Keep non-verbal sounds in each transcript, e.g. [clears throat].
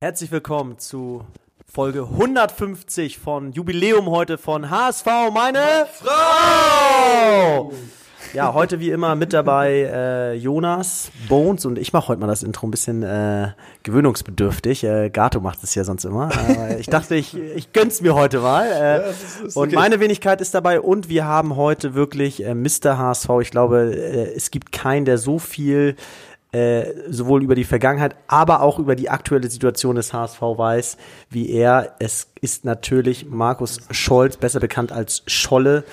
Herzlich willkommen zu Folge 150 von Jubiläum heute von HSV, meine Frau! Ja, heute wie immer mit dabei äh, Jonas, Bones und ich mache heute mal das Intro ein bisschen äh, gewöhnungsbedürftig. Äh, Gato macht es ja sonst immer. Aber ich dachte, ich, ich gönn's mir heute mal. Äh, ja, ist, ist und okay. meine Wenigkeit ist dabei und wir haben heute wirklich äh, Mr. HSV. Ich glaube, äh, es gibt keinen, der so viel äh, sowohl über die Vergangenheit, aber auch über die aktuelle Situation des HSV weiß, wie er. Es ist natürlich Markus Scholz, besser bekannt als Scholle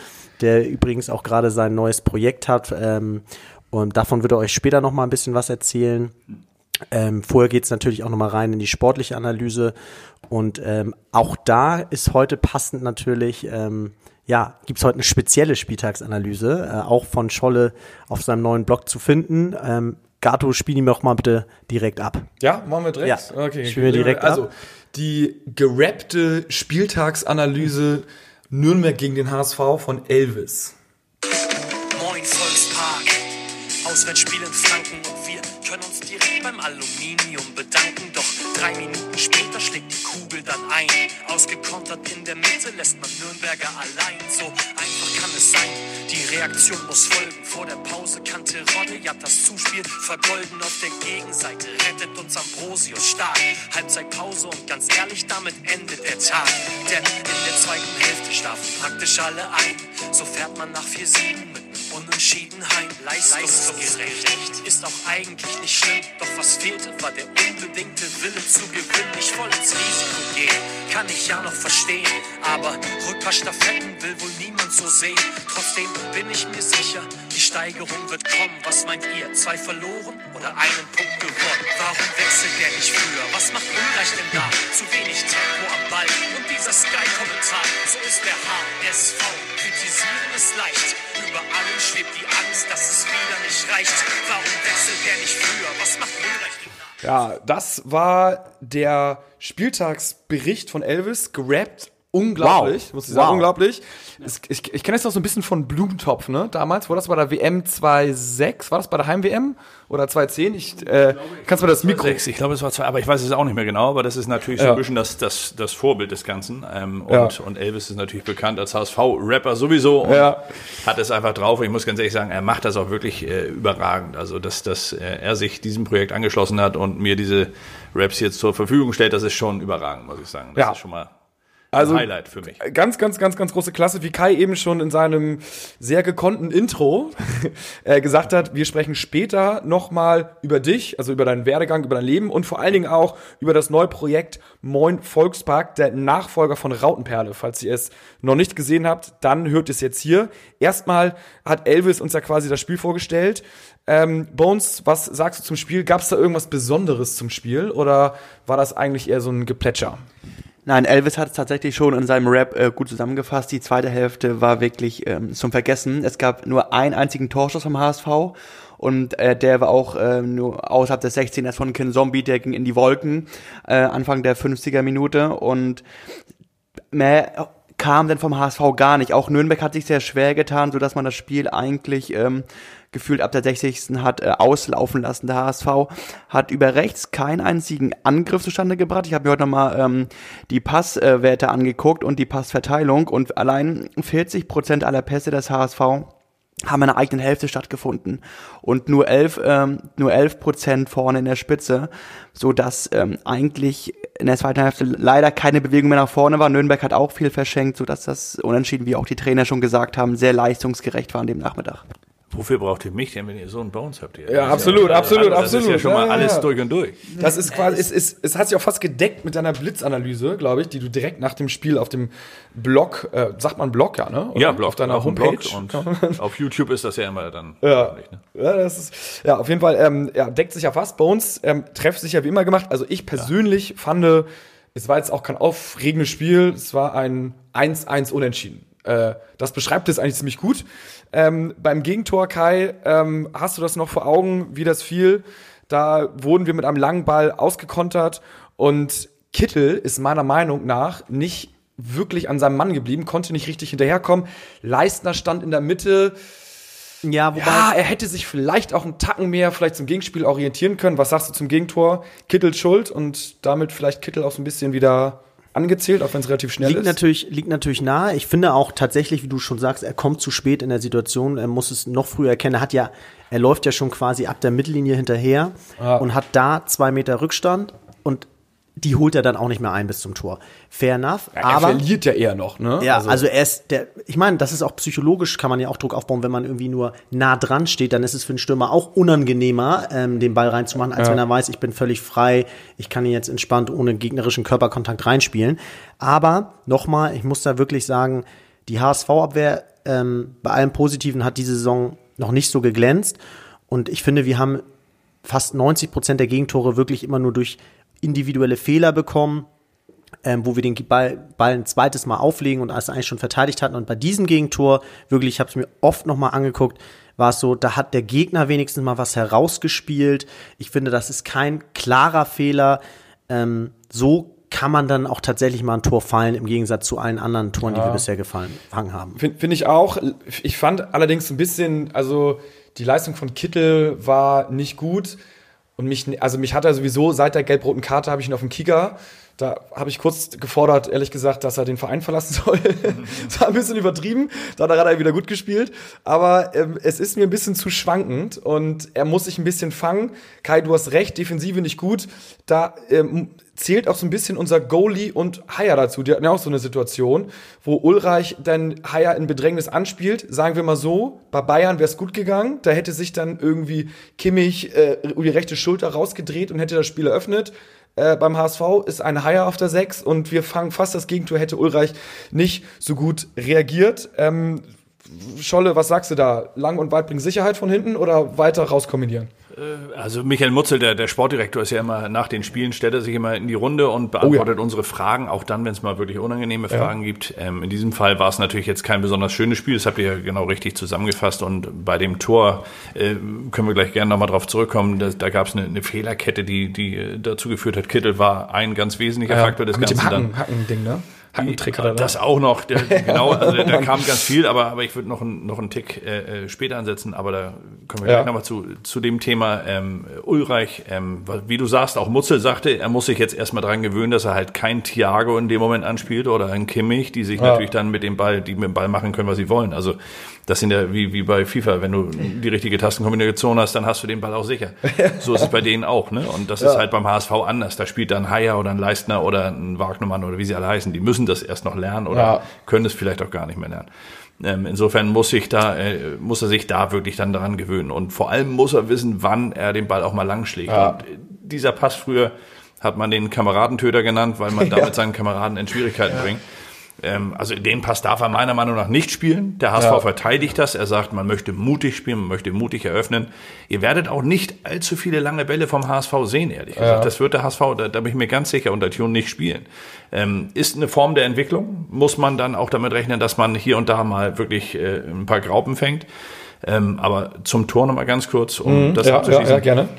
der übrigens auch gerade sein neues Projekt hat. Ähm, und davon wird er euch später noch mal ein bisschen was erzählen. Ähm, vorher geht es natürlich auch noch mal rein in die sportliche Analyse. Und ähm, auch da ist heute passend natürlich, ähm, ja, gibt es heute eine spezielle Spieltagsanalyse, äh, auch von Scholle auf seinem neuen Blog zu finden. Gato, spiel ihn doch mal bitte direkt ab. Ja, machen wir direkt? Ja, okay. Spielen wir direkt also, ab. Also, die gerappte Spieltagsanalyse Nürnberg gegen den HSV von Elvis. Moin Volkspark, Auswärtsspiel in Franken und wir können uns direkt beim Aluminium bedanken. Doch drei Minuten dann ein. Ausgekontert in der Mitte lässt man Nürnberger allein. So einfach kann es sein. Die Reaktion muss folgen. Vor der Pause kann Terodde ja das Zuspiel vergolden auf der Gegenseite. Rettet uns Ambrosius stark. Halbzeitpause und ganz ehrlich, damit endet der Tag. Denn in der zweiten Hälfte schlafen praktisch alle ein. So fährt man nach 4-7 mit Unentschiedenheit, leistungsgerecht ist auch eigentlich nicht schlimm. Doch was fehlte, war der unbedingte Wille zu gewinnen. Ich wollte ins Risiko gehen, kann ich ja noch verstehen. Aber Rückpassstaffetten will wohl niemand so sehen. Trotzdem bin ich mir sicher, die Steigerung wird kommen. Was meint ihr? Zwei verloren oder einen Punkt gewonnen? Warum wechselt der nicht früher? Was macht Unreich denn da? Zu wenig Tempo am Ball und dieser Sky-Kommentar. So ist der HSV. Kritisieren ist leicht. Über allem schwebt die Angst, dass es wieder nicht reicht. Warum wechselt der nicht früher? Was macht Ulreich Ja, das war der Spieltagsbericht von Elvis, gerappt unglaublich, wow. muss ich sagen, wow. unglaublich. Es, ich ich kenne es noch so ein bisschen von Blumentopf, ne? Damals, war das bei der WM 2.6, war das bei der Heim-WM oder 2.10? Ich, äh, kannst du mir das Mikro... 6, ich glaube, es war zwei, aber ich weiß es auch nicht mehr genau, aber das ist natürlich so ein bisschen das, das, das Vorbild des Ganzen. Ähm, und, ja. und Elvis ist natürlich bekannt als HSV-Rapper sowieso und ja. hat es einfach drauf. Und ich muss ganz ehrlich sagen, er macht das auch wirklich äh, überragend. Also, dass, dass äh, er sich diesem Projekt angeschlossen hat und mir diese Raps jetzt zur Verfügung stellt, das ist schon überragend, muss ich sagen. Das ja. ist schon mal also, Highlight für mich. Ganz, ganz, ganz, ganz große Klasse, wie Kai eben schon in seinem sehr gekonnten Intro [laughs] äh, gesagt hat, wir sprechen später nochmal über dich, also über deinen Werdegang, über dein Leben und vor allen Dingen auch über das neue Projekt Moin Volkspark, der Nachfolger von Rautenperle. Falls ihr es noch nicht gesehen habt, dann hört es jetzt hier. Erstmal hat Elvis uns ja quasi das Spiel vorgestellt. Ähm, Bones, was sagst du zum Spiel? Gab es da irgendwas Besonderes zum Spiel oder war das eigentlich eher so ein Geplätscher? Nein, Elvis hat es tatsächlich schon in seinem Rap äh, gut zusammengefasst. Die zweite Hälfte war wirklich ähm, zum Vergessen. Es gab nur einen einzigen Torschuss vom HSV und äh, der war auch äh, nur außerhalb des 16ers von Ken Zombie, der ging in die Wolken äh, Anfang der 50er Minute und mehr kam denn vom HSV gar nicht. Auch Nürnberg hat sich sehr schwer getan, so dass man das Spiel eigentlich ähm, gefühlt ab der 60. hat äh, auslaufen lassen. Der HSV hat über rechts keinen einzigen Angriff zustande gebracht. Ich habe mir heute nochmal ähm, die Passwerte angeguckt und die Passverteilung und allein 40 Prozent aller Pässe des HSV haben in der eigenen Hälfte stattgefunden und nur 11 ähm, nur 11 Prozent vorne in der Spitze, so dass ähm, eigentlich in der zweiten Hälfte leider keine Bewegung mehr nach vorne war. Nürnberg hat auch viel verschenkt, so dass das Unentschieden, wie auch die Trainer schon gesagt haben, sehr leistungsgerecht war an dem Nachmittag. Wofür braucht ihr mich denn, wenn ihr so einen Bones habt? Ihr? Ja, absolut, ja, absolut, das absolut. Das ist ja schon mal alles ja, ja. durch und durch. Das ist quasi, es, es, es hat sich auch fast gedeckt mit deiner Blitzanalyse, glaube ich, die du direkt nach dem Spiel auf dem Blog, äh, sagt man Blog, ja, ne? Oder? Ja, Blog. Auf deiner auf Homepage. und [laughs] auf YouTube ist das ja immer dann. Ja, ne? ja, das ist, ja auf jeden Fall, ähm, ja, deckt sich ja fast. Bones ähm, trefft sich ja wie immer gemacht. Also ich persönlich fand, es war jetzt auch kein aufregendes Spiel, es war ein 1-1 Unentschieden. Äh, das beschreibt es eigentlich ziemlich gut. Ähm, beim Gegentor, Kai, ähm, hast du das noch vor Augen, wie das fiel? Da wurden wir mit einem langen Ball ausgekontert und Kittel ist meiner Meinung nach nicht wirklich an seinem Mann geblieben, konnte nicht richtig hinterherkommen. Leistner stand in der Mitte. Ja, wobei. Ja, er hätte sich vielleicht auch einen Tacken mehr vielleicht zum Gegenspiel orientieren können. Was sagst du zum Gegentor? Kittel schuld und damit vielleicht Kittel auch so ein bisschen wieder angezählt, auch wenn es relativ schnell liegt ist? Natürlich, liegt natürlich nahe. Ich finde auch tatsächlich, wie du schon sagst, er kommt zu spät in der Situation. Er muss es noch früher erkennen. Er hat ja, er läuft ja schon quasi ab der Mittellinie hinterher ja. und hat da zwei Meter Rückstand und die holt er dann auch nicht mehr ein bis zum Tor. Fair enough. Ja, er aber, verliert ja eher noch, ne? Ja, also, also er ist der, ich meine, das ist auch psychologisch, kann man ja auch Druck aufbauen, wenn man irgendwie nur nah dran steht, dann ist es für einen Stürmer auch unangenehmer, ähm, den Ball reinzumachen, als ja. wenn er weiß, ich bin völlig frei, ich kann ihn jetzt entspannt ohne gegnerischen Körperkontakt reinspielen. Aber nochmal, ich muss da wirklich sagen, die HSV-Abwehr ähm, bei allem Positiven hat diese Saison noch nicht so geglänzt. Und ich finde, wir haben fast 90 Prozent der Gegentore wirklich immer nur durch individuelle Fehler bekommen, ähm, wo wir den Ball, Ball ein zweites Mal auflegen und alles eigentlich schon verteidigt hatten. Und bei diesem Gegentor, wirklich, ich habe es mir oft nochmal angeguckt, war es so, da hat der Gegner wenigstens mal was herausgespielt. Ich finde, das ist kein klarer Fehler. Ähm, so kann man dann auch tatsächlich mal ein Tor fallen, im Gegensatz zu allen anderen Toren, ja. die wir bisher gefallen, gefangen haben. Finde find ich auch. Ich fand allerdings ein bisschen, also die Leistung von Kittel war nicht gut. Und mich, also mich hat er sowieso seit der gelb-roten Karte habe ich ihn auf dem Kicker. Da habe ich kurz gefordert, ehrlich gesagt, dass er den Verein verlassen [laughs] soll. das war ein bisschen übertrieben. Da hat er wieder gut gespielt. Aber ähm, es ist mir ein bisschen zu schwankend und er muss sich ein bisschen fangen. Kai, du hast recht, Defensive nicht gut. Da ähm, zählt auch so ein bisschen unser Goalie und Haier dazu. Die hatten ja auch so eine Situation, wo Ulreich dann Haier in Bedrängnis anspielt. Sagen wir mal so, bei Bayern wäre es gut gegangen. Da hätte sich dann irgendwie Kimmich äh, die rechte Schulter rausgedreht und hätte das Spiel eröffnet. Äh, beim HSV ist ein Haier auf der 6 und wir fangen fast das Gegentor, hätte Ulreich nicht so gut reagiert. Ähm, Scholle, was sagst du da? Lang und weit bringen Sicherheit von hinten oder weiter rauskombinieren? Äh, also Michael Mutzel, der, der Sportdirektor, ist ja immer nach den Spielen, stellt er sich immer in die Runde und beantwortet oh ja. unsere Fragen, auch dann, wenn es mal wirklich unangenehme Fragen ja. gibt. Ähm, in diesem Fall war es natürlich jetzt kein besonders schönes Spiel, das habt ihr ja genau richtig zusammengefasst und bei dem Tor äh, können wir gleich gerne nochmal drauf zurückkommen. Da, da gab es eine, eine, Fehlerkette, die, die äh, dazu geführt hat. Kittel war ein ganz wesentlicher ja, Faktor des mit Ganzen. Mit dem Hacken, Hacken-Ding, ne? Hackentrick oder Das auch noch, der, [laughs] genau, also da kam ganz viel, aber, aber ich würde noch, ein, noch einen Tick äh, äh, später ansetzen, aber da kommen wir ja. gleich nochmal zu, zu dem Thema ähm, Ulreich. Ähm, wie du sagst, auch Mutzel sagte, er muss sich jetzt erstmal dran gewöhnen, dass er halt kein Thiago in dem Moment anspielt oder ein Kimmich, die sich ja. natürlich dann mit dem Ball, die mit dem Ball machen können, was sie wollen. Also das sind ja wie, wie bei FIFA, wenn du die richtige Tastenkombination hast, dann hast du den Ball auch sicher. [laughs] So ist es bei denen auch, ne? Und das ja. ist halt beim HSV anders. Da spielt dann Haier oder ein Leistner oder ein Wagnermann oder wie sie alle heißen. Die müssen das erst noch lernen oder ja. können es vielleicht auch gar nicht mehr lernen. Ähm, insofern muss sich da, äh, muss er sich da wirklich dann daran gewöhnen. Und vor allem muss er wissen, wann er den Ball auch mal lang schlägt. Ja. Und dieser Pass früher hat man den Kameradentöter genannt, weil man [laughs] damit seinen Kameraden in Schwierigkeiten bringt. Ähm, also den Pass darf er meiner Meinung nach nicht spielen. Der HSV ja. verteidigt das. Er sagt, man möchte mutig spielen, man möchte mutig eröffnen. Ihr werdet auch nicht allzu viele lange Bälle vom HSV sehen, ehrlich gesagt. Ja. Das wird der HSV, da, da, bin ich mir ganz sicher, unter Tune nicht spielen. Ähm, ist eine Form der Entwicklung. Muss man dann auch damit rechnen, dass man hier und da mal wirklich äh, ein paar Graupen fängt. Ähm, aber zum Tor nochmal ganz kurz, um mhm, das ja, abzuschließen. Ja, ja, gerne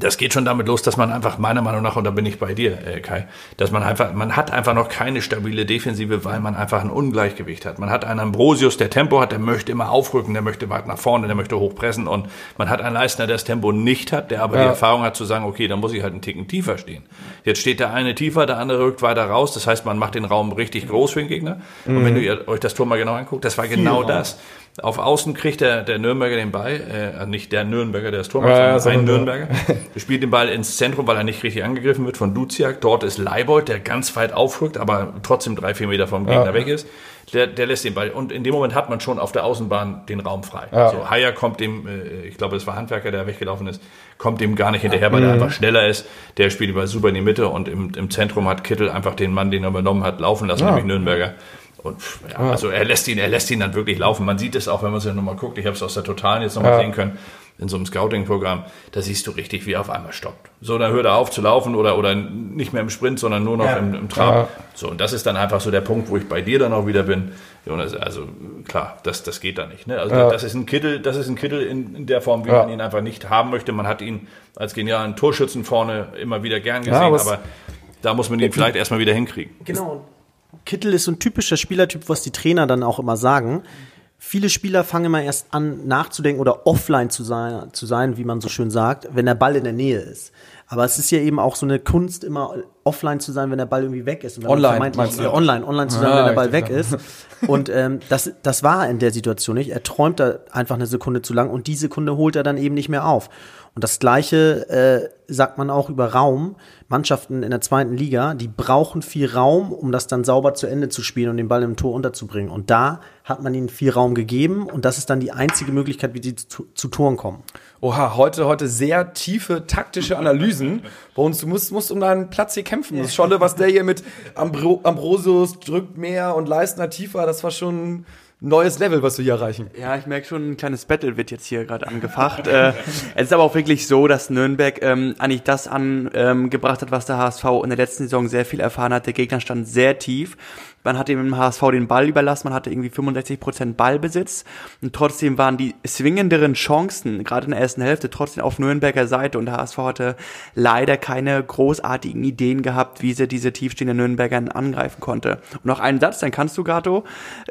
das geht schon damit los, dass man einfach, meiner Meinung nach, und da bin ich bei dir, äh, Kai, dass man einfach, man hat einfach noch keine stabile Defensive, weil man einfach ein Ungleichgewicht hat. Man hat einen Ambrosius, der Tempo hat, der möchte immer aufrücken, der möchte weit nach vorne, der möchte hochpressen und man hat einen Leistner, der das Tempo nicht hat, der aber ja. die Erfahrung hat zu sagen, okay, dann muss ich halt einen Ticken tiefer stehen. Jetzt steht der eine tiefer, der andere rückt weiter raus, das heißt, man macht den Raum richtig groß für den Gegner. Mhm. Und wenn mhm. du euch das Tor mal genau anguckt, das war genau das. Auf Außen kriegt der, der Nürnberger den Ball, äh, nicht der Nürnberger, der das Tor macht, ja, sondern ein Nürnberger. Der spielt den Ball ins Zentrum, weil er nicht richtig angegriffen wird von Duziak. Dort ist Leibold, der ganz weit aufrückt, aber trotzdem drei, vier Meter vom Gegner ja. weg ist. Der, der lässt den Ball. Und in dem Moment hat man schon auf der Außenbahn den Raum frei. Ja. So, Haier kommt dem, äh, ich glaube, es war Handwerker, der weggelaufen ist, kommt dem gar nicht hinterher, weil mhm. er einfach schneller ist. Der spielt den Ball super in die Mitte und im, im Zentrum hat Kittel einfach den Mann, den er übernommen hat, laufen lassen, ja. nämlich Nürnberger. Und ja, ja, also er lässt ihn, er lässt ihn dann wirklich laufen. Man sieht es auch, wenn man es ja nochmal guckt. Ich habe es aus der Totalen jetzt nochmal ja. sehen können in so einem Scouting-Programm. Da siehst du richtig, wie er auf einmal stoppt. So, dann hört er auf zu laufen oder, oder nicht mehr im Sprint, sondern nur noch ja. im, im Trab. So, und das ist dann einfach so der Punkt, wo ich bei dir dann auch wieder bin. Jonas, also klar, das, das geht da nicht. Ne? Also das ist ein Kittel, das ist ein Kittel in, in der Form, wie man ihn einfach nicht haben möchte. Man hat ihn als genialen Torschützen vorne immer wieder gern gesehen, aber da muss man ihn vielleicht erstmal wieder hinkriegen. Genau. Kittel ist so ein typischer Spielertyp, was die Trainer dann auch immer sagen. viele Spieler fangen immer erst an nachzudenken oder offline zu sein, zu sein, wie man so schön sagt, wenn der Ball in der Nähe ist. Aber es ist ja eben auch so eine Kunst, immer offline zu sein, wenn der Ball irgendwie weg ist. online, meinst du? Online, online zu sein, ah, wenn der Ball weg ist. Und ähm, das, das war in der Situation nicht. Er träumt da einfach eine Sekunde zu lang und die Sekunde holt er dann eben nicht mehr auf. Und das Gleiche äh, sagt man auch über Raum. Mannschaften in der zweiten Liga, die brauchen viel Raum, um das dann sauber zu Ende zu spielen und den Ball im Tor unterzubringen. Und da hat man ihnen viel Raum gegeben und das ist dann die einzige Möglichkeit, wie sie zu, zu Toren kommen. Oha, heute, heute sehr tiefe taktische Analysen. Bei uns, du musst, musst um deinen Platz hier kämpfen. Das Scholle, was der hier mit Ambro Ambrosius drückt mehr und Leistner tiefer, das war schon neues Level, was wir hier erreichen. Ja, ich merke schon, ein kleines Battle wird jetzt hier gerade angefacht. äh, es ist aber auch wirklich so, dass Nürnberg ähm, eigentlich das angebracht hat, was der HSV in der letzten Saison sehr viel erfahren hat. Der Gegner stand sehr tief man hat dem HSV den Ball überlassen, man hatte irgendwie 65 Prozent Ballbesitz und trotzdem waren die zwingenderen Chancen, gerade in der ersten Hälfte, trotzdem auf Nürnberger Seite und der HSV hatte leider keine großartigen Ideen gehabt, wie sie diese tiefstehenden Nürnberger angreifen konnte. Und noch einen Satz, dann kannst du, Gato,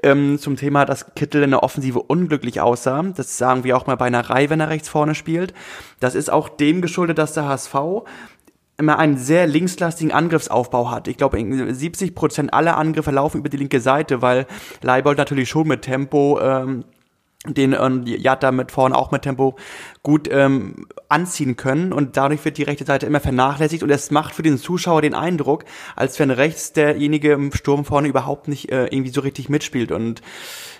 ähm, zum Thema, dass Kittel in der Offensive unglücklich aussah. Das sagen wir auch mal bei einer Reihe, wenn er rechts vorne spielt. Das ist auch dem geschuldet, dass der HSV immer einen sehr linkslastigen Angriffsaufbau hat. Ich glaube, 70 Prozent aller Angriffe laufen über die linke Seite, weil Leibold natürlich schon mit Tempo ähm, den ähm, Jatta mit vorne auch mit Tempo gut ähm, anziehen können. Und dadurch wird die rechte Seite immer vernachlässigt. Und es macht für den Zuschauer den Eindruck, als wenn rechts derjenige im Sturm vorne überhaupt nicht äh, irgendwie so richtig mitspielt. Und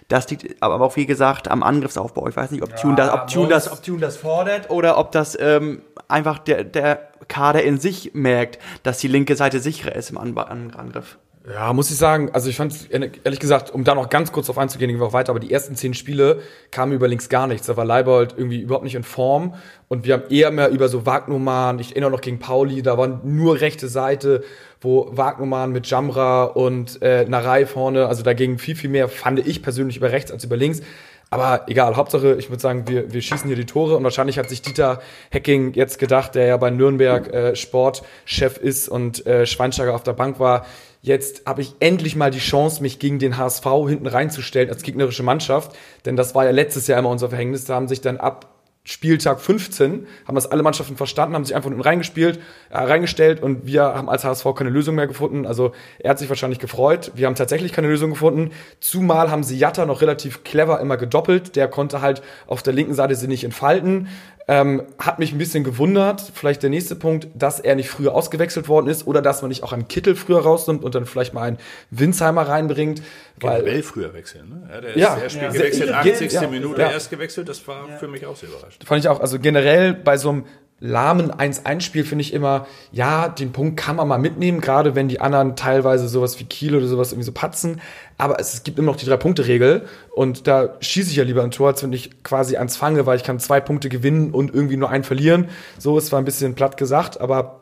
das liegt aber auch wie gesagt am Angriffsaufbau. Ich weiß nicht, ob ja, Tune das, ob Tune das, ob Tune das fordert oder ob das ähm, einfach der der Kader in sich merkt, dass die linke Seite sicherer ist im Angriff. Ja, muss ich sagen, also ich fand ehrlich gesagt, um da noch ganz kurz drauf einzugehen, gehen wir auch weiter, aber die ersten zehn Spiele kamen über links gar nichts. Da war Leibold irgendwie überhaupt nicht in Form und wir haben eher mehr über so Wagnumann, ich erinnere noch gegen Pauli, da waren nur rechte Seite, wo Wagnumann mit Jamra und äh, Narei vorne, also da ging viel, viel mehr, fand ich persönlich über rechts als über links. Aber egal, Hauptsache, ich würde sagen, wir, wir schießen hier die Tore und wahrscheinlich hat sich Dieter Hecking jetzt gedacht, der ja bei Nürnberg äh, Sportchef ist und äh, Schweinsteiger auf der Bank war, jetzt habe ich endlich mal die Chance, mich gegen den HSV hinten reinzustellen als gegnerische Mannschaft. Denn das war ja letztes Jahr immer unser Verhängnis. Da haben sich dann ab Spieltag 15 haben das alle Mannschaften verstanden, haben sich einfach unten reingespielt, äh, reingestellt und wir haben als HSV keine Lösung mehr gefunden. Also er hat sich wahrscheinlich gefreut. Wir haben tatsächlich keine Lösung gefunden. Zumal haben sie Jatta noch relativ clever immer gedoppelt. Der konnte halt auf der linken Seite sie nicht entfalten. Ähm, hat mich ein bisschen gewundert, vielleicht der nächste Punkt, dass er nicht früher ausgewechselt worden ist oder dass man nicht auch einen Kittel früher rausnimmt und dann vielleicht mal einen Winsheimer reinbringt. Weil Generell früher wechseln, ne? Ja, der ist ja, Spiel ja. gewechselt, 80. Ja, Minute ja. erst gewechselt, das war für mich auch sehr überraschend. Fand ich auch, also generell bei so einem lahmen 1-1-Spiel finde ich immer, ja, den Punkt kann man mal mitnehmen, gerade wenn die anderen teilweise sowas wie Kiel oder sowas irgendwie so patzen. Aber es, es gibt immer noch die Drei-Punkte-Regel und da schieße ich ja lieber ein Tor, als wenn ich quasi eins fange, weil ich kann zwei Punkte gewinnen und irgendwie nur einen verlieren. So ist zwar ein bisschen platt gesagt, aber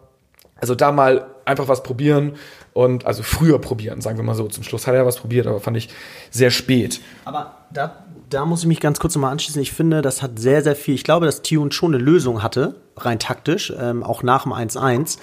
also da mal einfach was probieren und also früher probieren, sagen wir mal so. Zum Schluss hat er was probiert, aber fand ich sehr spät. Aber da da muss ich mich ganz kurz nochmal anschließen. Ich finde, das hat sehr, sehr viel. Ich glaube, dass Tune schon eine Lösung hatte, rein taktisch, ähm, auch nach dem 1-1.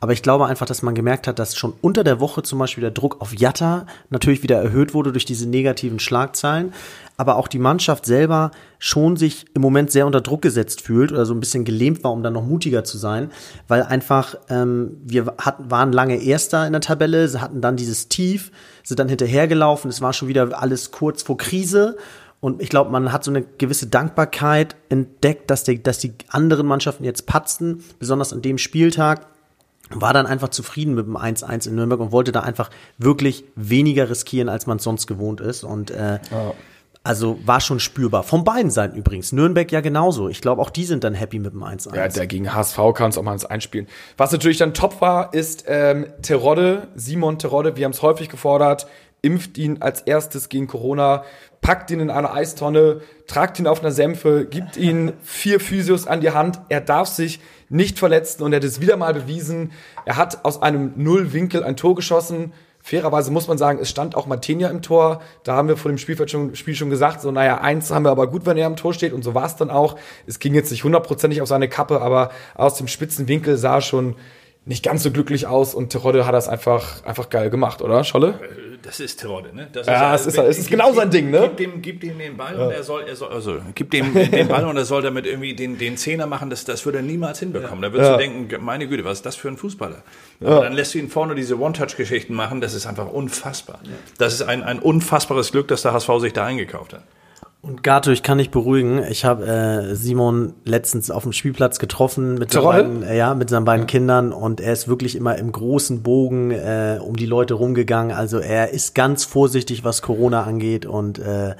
Aber ich glaube einfach, dass man gemerkt hat, dass schon unter der Woche zum Beispiel der Druck auf Jatta natürlich wieder erhöht wurde durch diese negativen Schlagzeilen. Aber auch die Mannschaft selber schon sich im Moment sehr unter Druck gesetzt fühlt oder so ein bisschen gelähmt war, um dann noch mutiger zu sein. Weil einfach, ähm, wir hatten, waren lange Erster in der Tabelle, sie hatten dann dieses Tief, sind dann hinterhergelaufen, es war schon wieder alles kurz vor Krise. Und ich glaube, man hat so eine gewisse Dankbarkeit entdeckt, dass, die, dass die anderen Mannschaften jetzt patzten, besonders an dem Spieltag. War dann einfach zufrieden mit dem 1-1 in Nürnberg und wollte da einfach wirklich weniger riskieren, als man es sonst gewohnt ist. Und äh, oh. Also war schon spürbar. Von beiden Seiten übrigens. Nürnberg ja genauso. Ich glaube, auch die sind dann happy mit dem 1-1. Ja, der gegen HSV kann es auch mal ins Einspielen. Was natürlich dann top war, ist ähm, Terodde, Simon Terodde. Wir haben es häufig gefordert. Impft ihn als erstes gegen Corona packt ihn in eine Eistonne, tragt ihn auf einer Sämpfe, gibt ihn vier Physios an die Hand. Er darf sich nicht verletzen und er hat es wieder mal bewiesen. Er hat aus einem Nullwinkel ein Tor geschossen. Fairerweise muss man sagen, es stand auch Martinia im Tor. Da haben wir vor dem Spielfeld schon, Spiel schon gesagt, so naja, eins haben wir aber gut, wenn er im Tor steht und so war es dann auch. Es ging jetzt nicht hundertprozentig auf seine Kappe, aber aus dem spitzen Winkel sah schon nicht ganz so glücklich aus und Terodde hat das einfach, einfach geil gemacht, oder, Scholle? Das ist Terodde, ne? Das ja, ist, es ist, es ist genau sein Ding, ne? Gib dem, gib dem den Ball ja. und er soll, er soll, also, gib dem den Ball und er soll damit irgendwie den, den Zehner machen, das, das würde er niemals hinbekommen. Ja. Da würdest ja. du denken, meine Güte, was ist das für ein Fußballer? Aber dann lässt du ihn vorne diese One-Touch-Geschichten machen, das ist einfach unfassbar. Das ist ein, ein unfassbares Glück, dass der HSV sich da eingekauft hat. Und Gato, ich kann dich beruhigen. Ich habe äh, Simon letztens auf dem Spielplatz getroffen mit seinen, beiden, äh, ja, mit seinen beiden ja. Kindern und er ist wirklich immer im großen Bogen äh, um die Leute rumgegangen. Also er ist ganz vorsichtig, was Corona angeht und äh,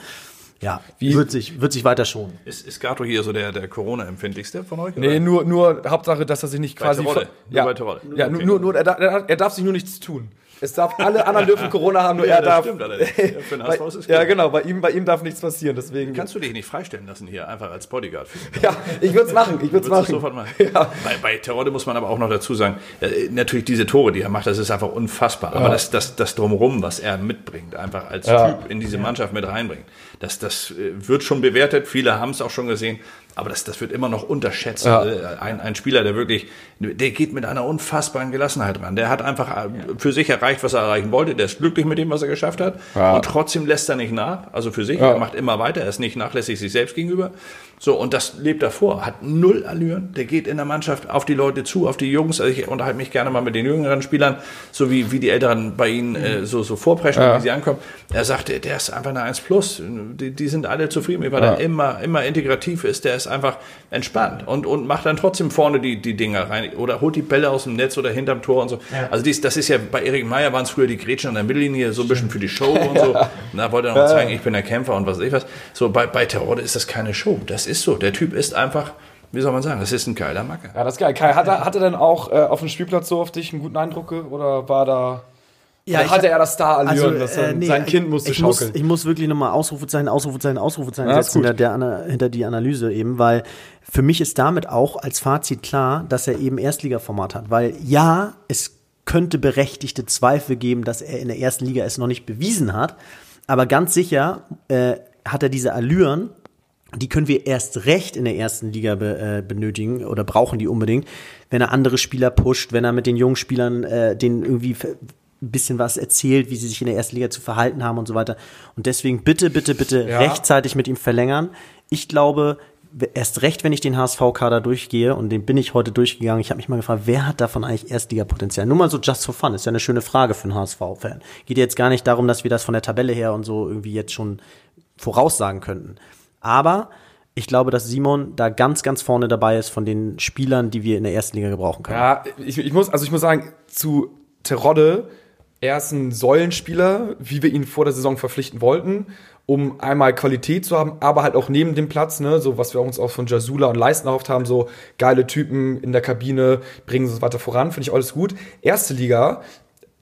ja, Wie? wird sich, wird sich weiter schonen. Ist, ist Gato hier so der, der Corona-empfindlichste von euch? Nee, nur, nur Hauptsache, dass er sich nicht quasi. Bei Tirole. Ja, nur bei Tirole. Ja, okay. nur, nur, er, er darf sich nur nichts tun. Es darf, alle anderen dürfen Corona haben, nur ja, er darf. Stimmt allerdings. Ja, für bei, [laughs] ist ja, genau, bei ihm, bei ihm darf nichts passieren, deswegen. Kannst du dich nicht freistellen lassen hier, einfach als Bodyguard? ja, ich würde es machen, ich würde es machen. Sofort machen. Ja. Bei, bei Terodde muss man aber auch noch dazu sagen, äh, natürlich diese Tore, die er macht, das ist einfach unfassbar. Ja. Aber das, das, das Drumherum, was er mitbringt, einfach als ja. Typ in diese Mannschaft mit reinbringt, das, das äh, wird schon bewertet, viele haben es auch schon gesehen. Aber das, das wird immer noch unterschätzt. Ja. Äh, ein, ein Spieler, der wirklich, der geht mit einer unfassbaren Gelassenheit ran. Der hat einfach ja. für sich erreicht, was er erreichen wollte. Der ist glücklich mit dem, was er geschafft hat. Ja. Und trotzdem lässt er nicht nach. Also für sich, er macht immer weiter. Er ist nicht nachlässig sich selbst gegenüber. So, und das lebt davor. Hat null Allüren. Der geht in der Mannschaft auf die Leute zu, auf die Jungs. Also ich unterhalte mich gerne mal mit den jüngeren Spielern, so wie, wie die Älteren bei ihnen äh, so, so vorpreschen, wie sie ankommen. Er sagte, der ist einfach eine 1 Plus. Die, die sind alle zufrieden, weil er immer, immer integrativ ist. Der ist einfach entspannt und, und macht dann trotzdem vorne die, die Dinger rein oder holt die Bälle aus dem Netz oder hinterm Tor und so. Ja. Also dies, das ist ja, bei Erik Meyer waren es früher die Gretchen an der Mittellinie, so ein bisschen für die Show und so. [laughs] Und da wollte er noch zeigen, ich bin der Kämpfer und was weiß ich was. So, bei, bei Terror ist das keine Show. Das ist so. Der Typ ist einfach, wie soll man sagen, das ist ein geiler Macke. Ja, das ist geil. Kai, hat er, hat er denn auch äh, auf dem Spielplatz so auf dich einen guten Eindruck oder war da ja, Oder hatte er das Star-Allüren, also, äh, nee, sein Kind musste ich schaukeln? Muss, ich muss wirklich nochmal Ausrufezeichen, Ausrufezeichen, Ausrufezeichen ja, setzen hinter, der, hinter die Analyse eben, weil für mich ist damit auch als Fazit klar, dass er eben Erstligaformat hat. Weil ja, es könnte berechtigte Zweifel geben, dass er in der ersten Liga es noch nicht bewiesen hat, aber ganz sicher äh, hat er diese Allüren, die können wir erst recht in der ersten Liga be, äh, benötigen oder brauchen die unbedingt, wenn er andere Spieler pusht, wenn er mit den jungen Spielern äh, den irgendwie ein bisschen was erzählt, wie sie sich in der ersten Liga zu verhalten haben und so weiter. Und deswegen bitte, bitte, bitte ja. rechtzeitig mit ihm verlängern. Ich glaube, erst recht, wenn ich den HSV-Kader durchgehe, und den bin ich heute durchgegangen, ich habe mich mal gefragt, wer hat davon eigentlich Erstliga-Potenzial? Nur mal so just for fun, ist ja eine schöne Frage für einen HSV-Fan. Geht jetzt gar nicht darum, dass wir das von der Tabelle her und so irgendwie jetzt schon voraussagen könnten. Aber ich glaube, dass Simon da ganz, ganz vorne dabei ist von den Spielern, die wir in der ersten Liga gebrauchen können. Ja, ich, ich muss, also ich muss sagen, zu Terodde er ist ein Säulenspieler, wie wir ihn vor der Saison verpflichten wollten, um einmal Qualität zu haben, aber halt auch neben dem Platz, ne, so was wir uns auch von Jasula und Leisten erhofft haben, so geile Typen in der Kabine, bringen uns weiter voran, finde ich alles gut. Erste Liga,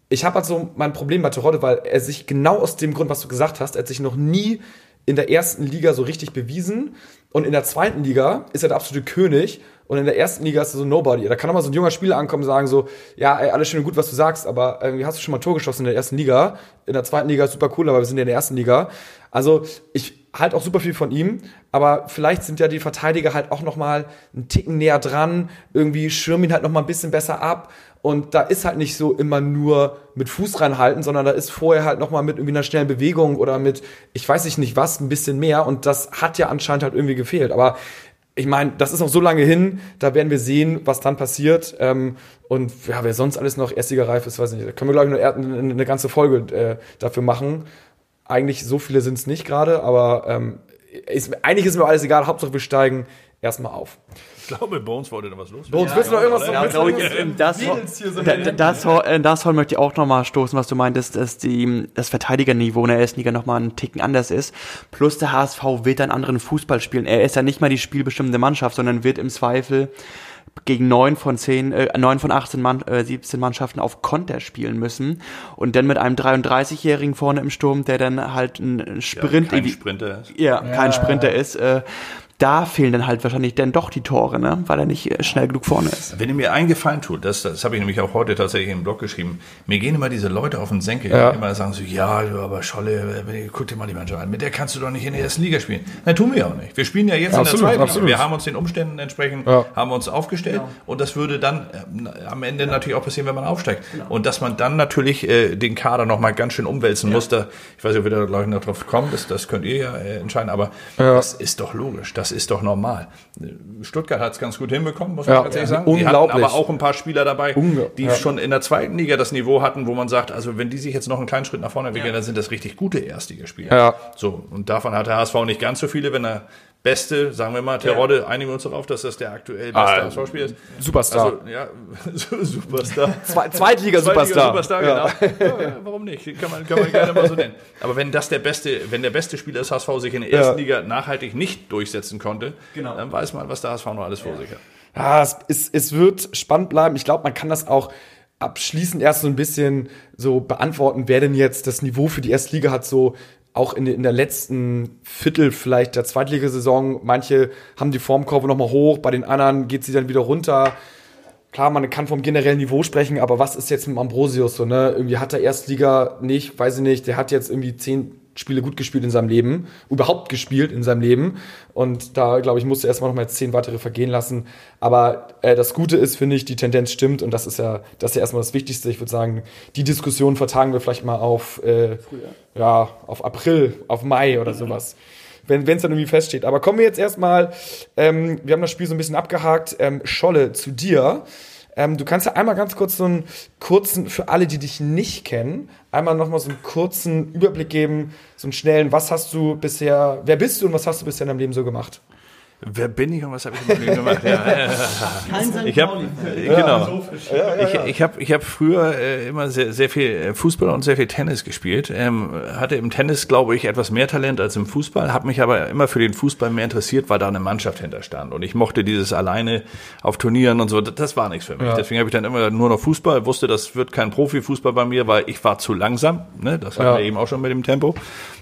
ich habe halt so mein Problem bei Terodde, weil er sich genau aus dem Grund, was du gesagt hast, er hat sich noch nie in der ersten Liga so richtig bewiesen und in der zweiten Liga ist er der absolute König und in der ersten Liga ist er so Nobody. Da kann auch mal so ein junger Spieler ankommen und sagen so, ja, ey, alles schön und gut, was du sagst, aber irgendwie hast du schon mal ein Tor geschossen in der ersten Liga. In der zweiten Liga ist super cool, aber wir sind ja in der ersten Liga. Also ich halte auch super viel von ihm, aber vielleicht sind ja die Verteidiger halt auch noch mal einen Ticken näher dran, irgendwie schirmen ihn halt noch mal ein bisschen besser ab und da ist halt nicht so immer nur mit Fuß reinhalten, sondern da ist vorher halt noch mal mit irgendwie einer schnellen Bewegung oder mit ich weiß nicht was ein bisschen mehr und das hat ja anscheinend halt irgendwie gefehlt, aber ich meine, das ist noch so lange hin, da werden wir sehen, was dann passiert. Ähm, und ja, wer sonst alles noch reif ist, weiß ich nicht. Da können wir, glaube ich, eine, eine ganze Folge äh, dafür machen. Eigentlich so viele sind es nicht gerade, aber ähm, ist, eigentlich ist mir alles egal. Hauptsache wir steigen erstmal auf. Ich glaube, Bones wollte da was los. Bones, ja, willst du noch irgendwas ja, noch ähm, das, das, das, äh, das möchte ich auch noch mal stoßen, was du meintest, dass die, das Verteidigerniveau in der ersten Liga noch mal einen Ticken anders ist. Plus der HSV wird einen anderen Fußball spielen. Er ist ja nicht mal die spielbestimmende Mannschaft, sondern wird im Zweifel gegen neun von zehn, äh, neun von 18 Mann, äh, 17 Mannschaften auf Konter spielen müssen und dann mit einem 33-Jährigen vorne im Sturm, der dann halt ein Sprint, ja, kein Sprinter ist. Ja, kein Sprinter ist. Äh, da fehlen dann halt wahrscheinlich dann doch die Tore, ne? weil er nicht äh, schnell genug vorne ist. Wenn ihr mir einen Gefallen tut, das, das habe ich nämlich auch heute tatsächlich im Blog geschrieben, mir gehen immer diese Leute auf den Senkel, ja. die immer sagen so, ja, aber Scholle, äh, guck dir mal die Mannschaft an, mit der kannst du doch nicht in der ersten Liga spielen. Nein, tun wir auch nicht. Wir spielen ja jetzt absolut, in der zweiten absolut. Wir haben uns den Umständen entsprechend, ja. haben uns aufgestellt genau. und das würde dann äh, am Ende natürlich auch passieren, wenn man aufsteigt. Genau. Und dass man dann natürlich äh, den Kader nochmal ganz schön umwälzen ja. muss, da, ich weiß nicht, ob wir da gleich noch drauf kommen, das, das könnt ihr ja äh, entscheiden, aber das ist doch logisch, das ist doch normal. Stuttgart hat es ganz gut hinbekommen, muss man ja, ganz ehrlich sagen. Unglaublich. Die hatten aber auch ein paar Spieler dabei, Unge die ja. schon in der zweiten Liga das Niveau hatten, wo man sagt, also wenn die sich jetzt noch einen kleinen Schritt nach vorne entwickeln, ja. dann sind das richtig gute Erstligaspieler. Ja. So, und davon hat der HSV nicht ganz so viele, wenn er beste, sagen wir mal, Terodde, ja. einigen wir uns darauf, dass das der aktuell beste ah, HSV-Spieler ist. Superstar. Also, ja, [laughs] Superstar. Zwei, Zweitliga-Superstar. Superstar, genau. Ja, warum nicht? Kann man, kann man gerne mal so nennen. Aber wenn das der beste, wenn der beste Spieler des HSV sich in der ersten Liga nachhaltig nicht durchsetzen konnte, genau. dann weiß man, was der HSV noch alles vor sich hat. Ja, es, es, es wird spannend bleiben. Ich glaube, man kann das auch abschließend erst so ein bisschen so beantworten, wer denn jetzt das Niveau für die erste Liga hat, so auch in, in der letzten Viertel vielleicht der Zweitligasaison, manche haben die Formkurve nochmal hoch, bei den anderen geht sie dann wieder runter. Klar, man kann vom generellen Niveau sprechen, aber was ist jetzt mit Ambrosius so, ne? Irgendwie hat er Erstliga nicht, weiß ich nicht, der hat jetzt irgendwie zehn Spiele gut gespielt in seinem Leben, überhaupt gespielt in seinem Leben. Und da, glaube ich, musste erstmal noch mal zehn weitere vergehen lassen. Aber äh, das Gute ist, finde ich, die Tendenz stimmt und das ist ja, das ist ja erstmal das Wichtigste. Ich würde sagen, die Diskussion vertagen wir vielleicht mal auf, äh, ja, auf April, auf Mai oder sowas. Wenn es dann irgendwie feststeht. Aber kommen wir jetzt erstmal, ähm, wir haben das Spiel so ein bisschen abgehakt. Ähm, Scholle, zu dir. Ähm, du kannst ja einmal ganz kurz so einen kurzen, für alle, die dich nicht kennen, einmal nochmal so einen kurzen Überblick geben, so einen schnellen, was hast du bisher, wer bist du und was hast du bisher in deinem Leben so gemacht? Wer bin ich und was habe ich im gemacht? Ja, Kein ich habe genau. Ich, ich habe ich hab früher äh, immer sehr, sehr viel äh, Fußball und sehr viel Tennis gespielt. Ähm, hatte im Tennis, glaube ich, etwas mehr Talent als im Fußball, habe mich aber immer für den Fußball mehr interessiert, weil da eine Mannschaft hinter stand. Und ich mochte dieses alleine auf Turnieren und so, das war nichts für mich. Ja. Deswegen habe ich dann immer nur noch Fußball, wusste, das wird kein Profifußball bei mir, weil ich war zu langsam. Ne? Das hatten ja. wir eben auch schon mit dem Tempo.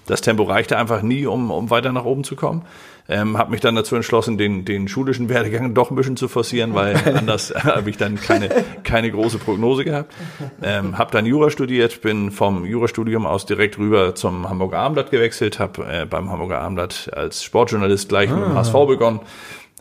Das Tempo reichte einfach nie, um, um weiter nach oben zu kommen. Ähm, habe mich dann dazu entschlossen, den, den schulischen Werdegang doch ein bisschen zu forcieren, weil [laughs] anders habe ich dann keine, keine große Prognose gehabt. Ähm, habe dann Jura studiert, bin vom Jurastudium aus direkt rüber zum Hamburger Abendblatt gewechselt, habe äh, beim Hamburger Abendblatt als Sportjournalist gleich ah. mit dem HSV begonnen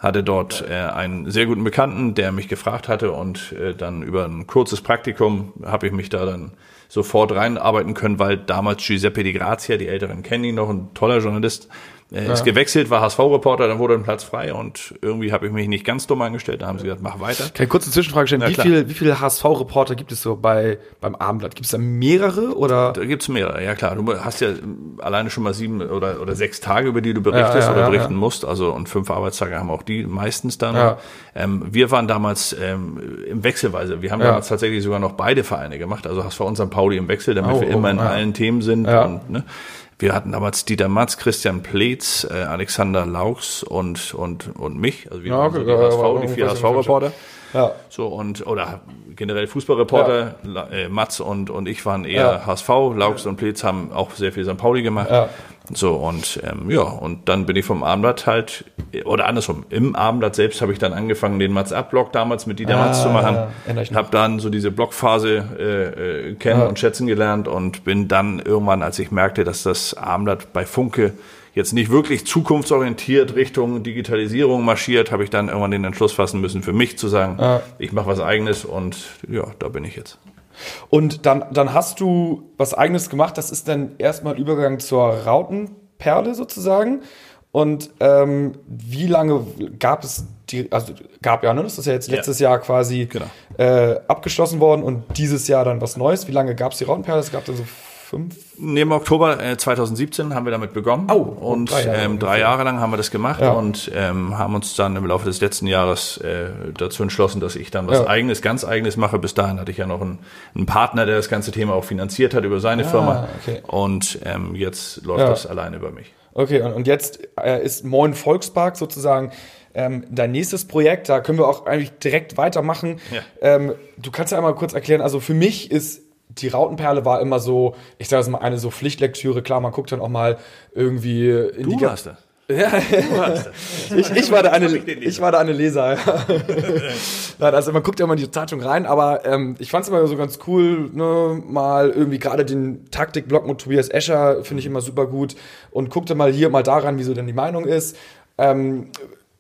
hatte dort äh, einen sehr guten Bekannten, der mich gefragt hatte und äh, dann über ein kurzes Praktikum habe ich mich da dann sofort reinarbeiten können, weil damals Giuseppe Di Grazia, die Älteren kennen ihn noch, ein toller Journalist, er ja. ist gewechselt, war HSV-Reporter, dann wurde ein Platz frei und irgendwie habe ich mich nicht ganz dumm angestellt. Da haben sie gesagt, mach weiter. Keine kurze Zwischenfrage stellen. wie, viel, wie viele HSV-Reporter gibt es so bei, beim Abendblatt? Gibt es da mehrere oder? Da gibt es mehrere, ja klar. Du hast ja alleine schon mal sieben oder, oder sechs Tage, über die du berichtest ja, ja, oder berichten musst. Also und fünf Arbeitstage haben auch die meistens dann. Ähm, wir waren damals ähm, im Wechselweise. Wir haben damals tatsächlich sogar noch beide Vereine gemacht. Also HSV und St. Pauli im Wechsel, damit oh, wir immer oh, in allen Themen sind. Und, ne? Wir hatten damals Dieter Matz, Christian Pletz, äh, Alexander Laux und, und, und mich, also wir ja, okay, so die HSV, die vier HSV-Reporter. Ja. So und oder generell Fußballreporter, ja. äh, Mats und, und ich waren eher ja. HSV, Laux und Pletz haben auch sehr viel St. Pauli gemacht. Ja. So, und ähm, ja, und dann bin ich vom Abendblatt halt, oder andersrum, im Abendblatt selbst habe ich dann angefangen, den Mats Up-Blog damals mit Dieter ah, Mats zu machen. Ja, habe dann so diese Blogphase äh, äh, kennen und schätzen gelernt und bin dann irgendwann, als ich merkte, dass das Abendblatt bei Funke jetzt nicht wirklich zukunftsorientiert Richtung Digitalisierung marschiert, habe ich dann irgendwann den Entschluss fassen müssen, für mich zu sagen, ja. ich mache was eigenes und ja, da bin ich jetzt. Und dann, dann hast du was eigenes gemacht. Das ist dann erstmal Übergang zur Rautenperle sozusagen. Und ähm, wie lange gab es die, also gab ja, ne? Das ist ja jetzt letztes ja. Jahr quasi genau. äh, abgeschlossen worden und dieses Jahr dann was Neues. Wie lange gab es die Rautenperle? Es gab dann so fünf? Nee, Im Oktober äh, 2017 haben wir damit begonnen. Oh, und drei Jahre, ähm, drei Jahre lang haben wir das gemacht ja. und ähm, haben uns dann im Laufe des letzten Jahres äh, dazu entschlossen, dass ich dann was ja. eigenes, ganz eigenes mache. Bis dahin hatte ich ja noch einen, einen Partner, der das ganze Thema auch finanziert hat über seine ah, Firma. Okay. Und ähm, jetzt läuft ja. das allein über mich. Okay, und, und jetzt äh, ist Moin Volkspark sozusagen ähm, dein nächstes Projekt. Da können wir auch eigentlich direkt weitermachen. Ja. Ähm, du kannst ja einmal kurz erklären, also für mich ist die Rautenperle war immer so, ich sage es mal, eine so Pflichtlektüre. Klar, man guckt dann auch mal irgendwie in du die. Hast das. Ja, [laughs] ich, ich, war der eine, [laughs] ich war der eine Leser. Ja. [laughs] also man guckt ja immer in die Zeitung rein, aber ähm, ich fand es immer so ganz cool, ne, mal irgendwie gerade den Taktikblock mit Tobias Escher finde ich immer super gut und guckte mal hier, mal daran, wie so denn die Meinung ist. Ähm,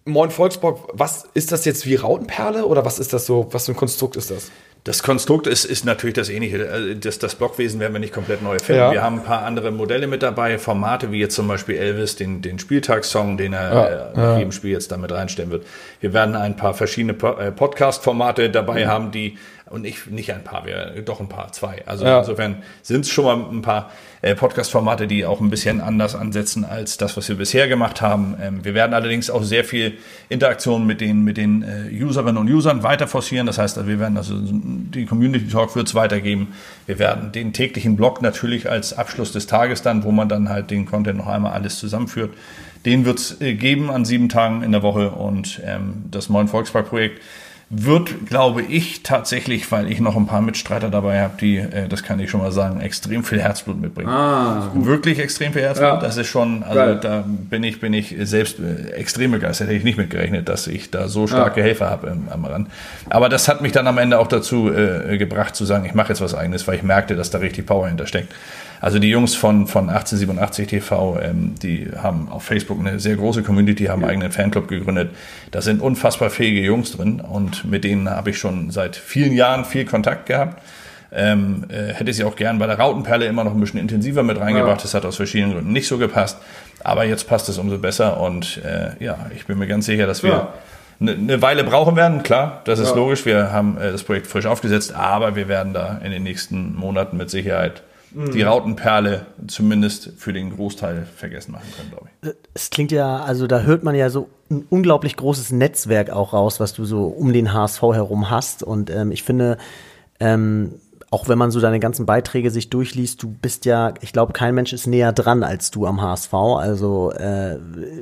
Moin Volksbock, was ist das jetzt wie Rautenperle oder was ist das so, was für ein Konstrukt ist das? Das Konstrukt ist, ist natürlich das ähnliche. Äh, das, das Blockwesen werden wir nicht komplett neu finden. Ja. Wir haben ein paar andere Modelle mit dabei, Formate wie jetzt zum Beispiel Elvis, den, den Spieltagssong, den er ja. äh, nach jedem Spiel jetzt damit reinstellen wird. Wir werden ein paar verschiedene äh, Podcast-Formate dabei mhm. haben, die und ich nicht ein paar, wir doch ein paar, zwei. Also ja. insofern sind es schon mal ein paar äh, Podcast-Formate, die auch ein bisschen anders ansetzen als das, was wir bisher gemacht haben. Ähm, wir werden allerdings auch sehr viel Interaktion mit den mit den äh, Userinnen und Usern weiter forcieren. Das heißt, wir werden also die Community Talk wird es weitergeben. Wir werden den täglichen Blog natürlich als Abschluss des Tages dann, wo man dann halt den Content noch einmal alles zusammenführt. Den wird es äh, geben an sieben Tagen in der Woche und ähm, das Moin Volkspark-Projekt wird, glaube ich, tatsächlich, weil ich noch ein paar Mitstreiter dabei habe, die, äh, das kann ich schon mal sagen, extrem viel Herzblut mitbringen. Ah, Wirklich extrem viel Herzblut. Ja. Das ist schon, also Geil. da bin ich, bin ich selbst äh, extrem begeistert. Hätte ich nicht mitgerechnet, dass ich da so starke ja. Helfer habe am Rand. Aber das hat mich dann am Ende auch dazu äh, gebracht zu sagen, ich mache jetzt was eigenes, weil ich merkte, dass da richtig Power hintersteckt. Also die Jungs von, von 1887 TV, ähm, die haben auf Facebook eine sehr große Community, haben einen eigenen Fanclub gegründet. Da sind unfassbar fähige Jungs drin und mit denen habe ich schon seit vielen Jahren viel Kontakt gehabt. Ähm, äh, hätte sie auch gern bei der Rautenperle immer noch ein bisschen intensiver mit reingebracht. Ja. Das hat aus verschiedenen Gründen nicht so gepasst. Aber jetzt passt es umso besser und äh, ja, ich bin mir ganz sicher, dass wir ja eine ne Weile brauchen werden, klar, das ist ja. logisch. Wir haben äh, das Projekt frisch aufgesetzt, aber wir werden da in den nächsten Monaten mit Sicherheit die Rautenperle zumindest für den Großteil vergessen machen können, glaube ich. Es klingt ja, also da hört man ja so ein unglaublich großes Netzwerk auch raus, was du so um den HSV herum hast. Und ähm, ich finde, ähm, auch wenn man so deine ganzen Beiträge sich durchliest, du bist ja, ich glaube, kein Mensch ist näher dran als du am HSV. Also äh,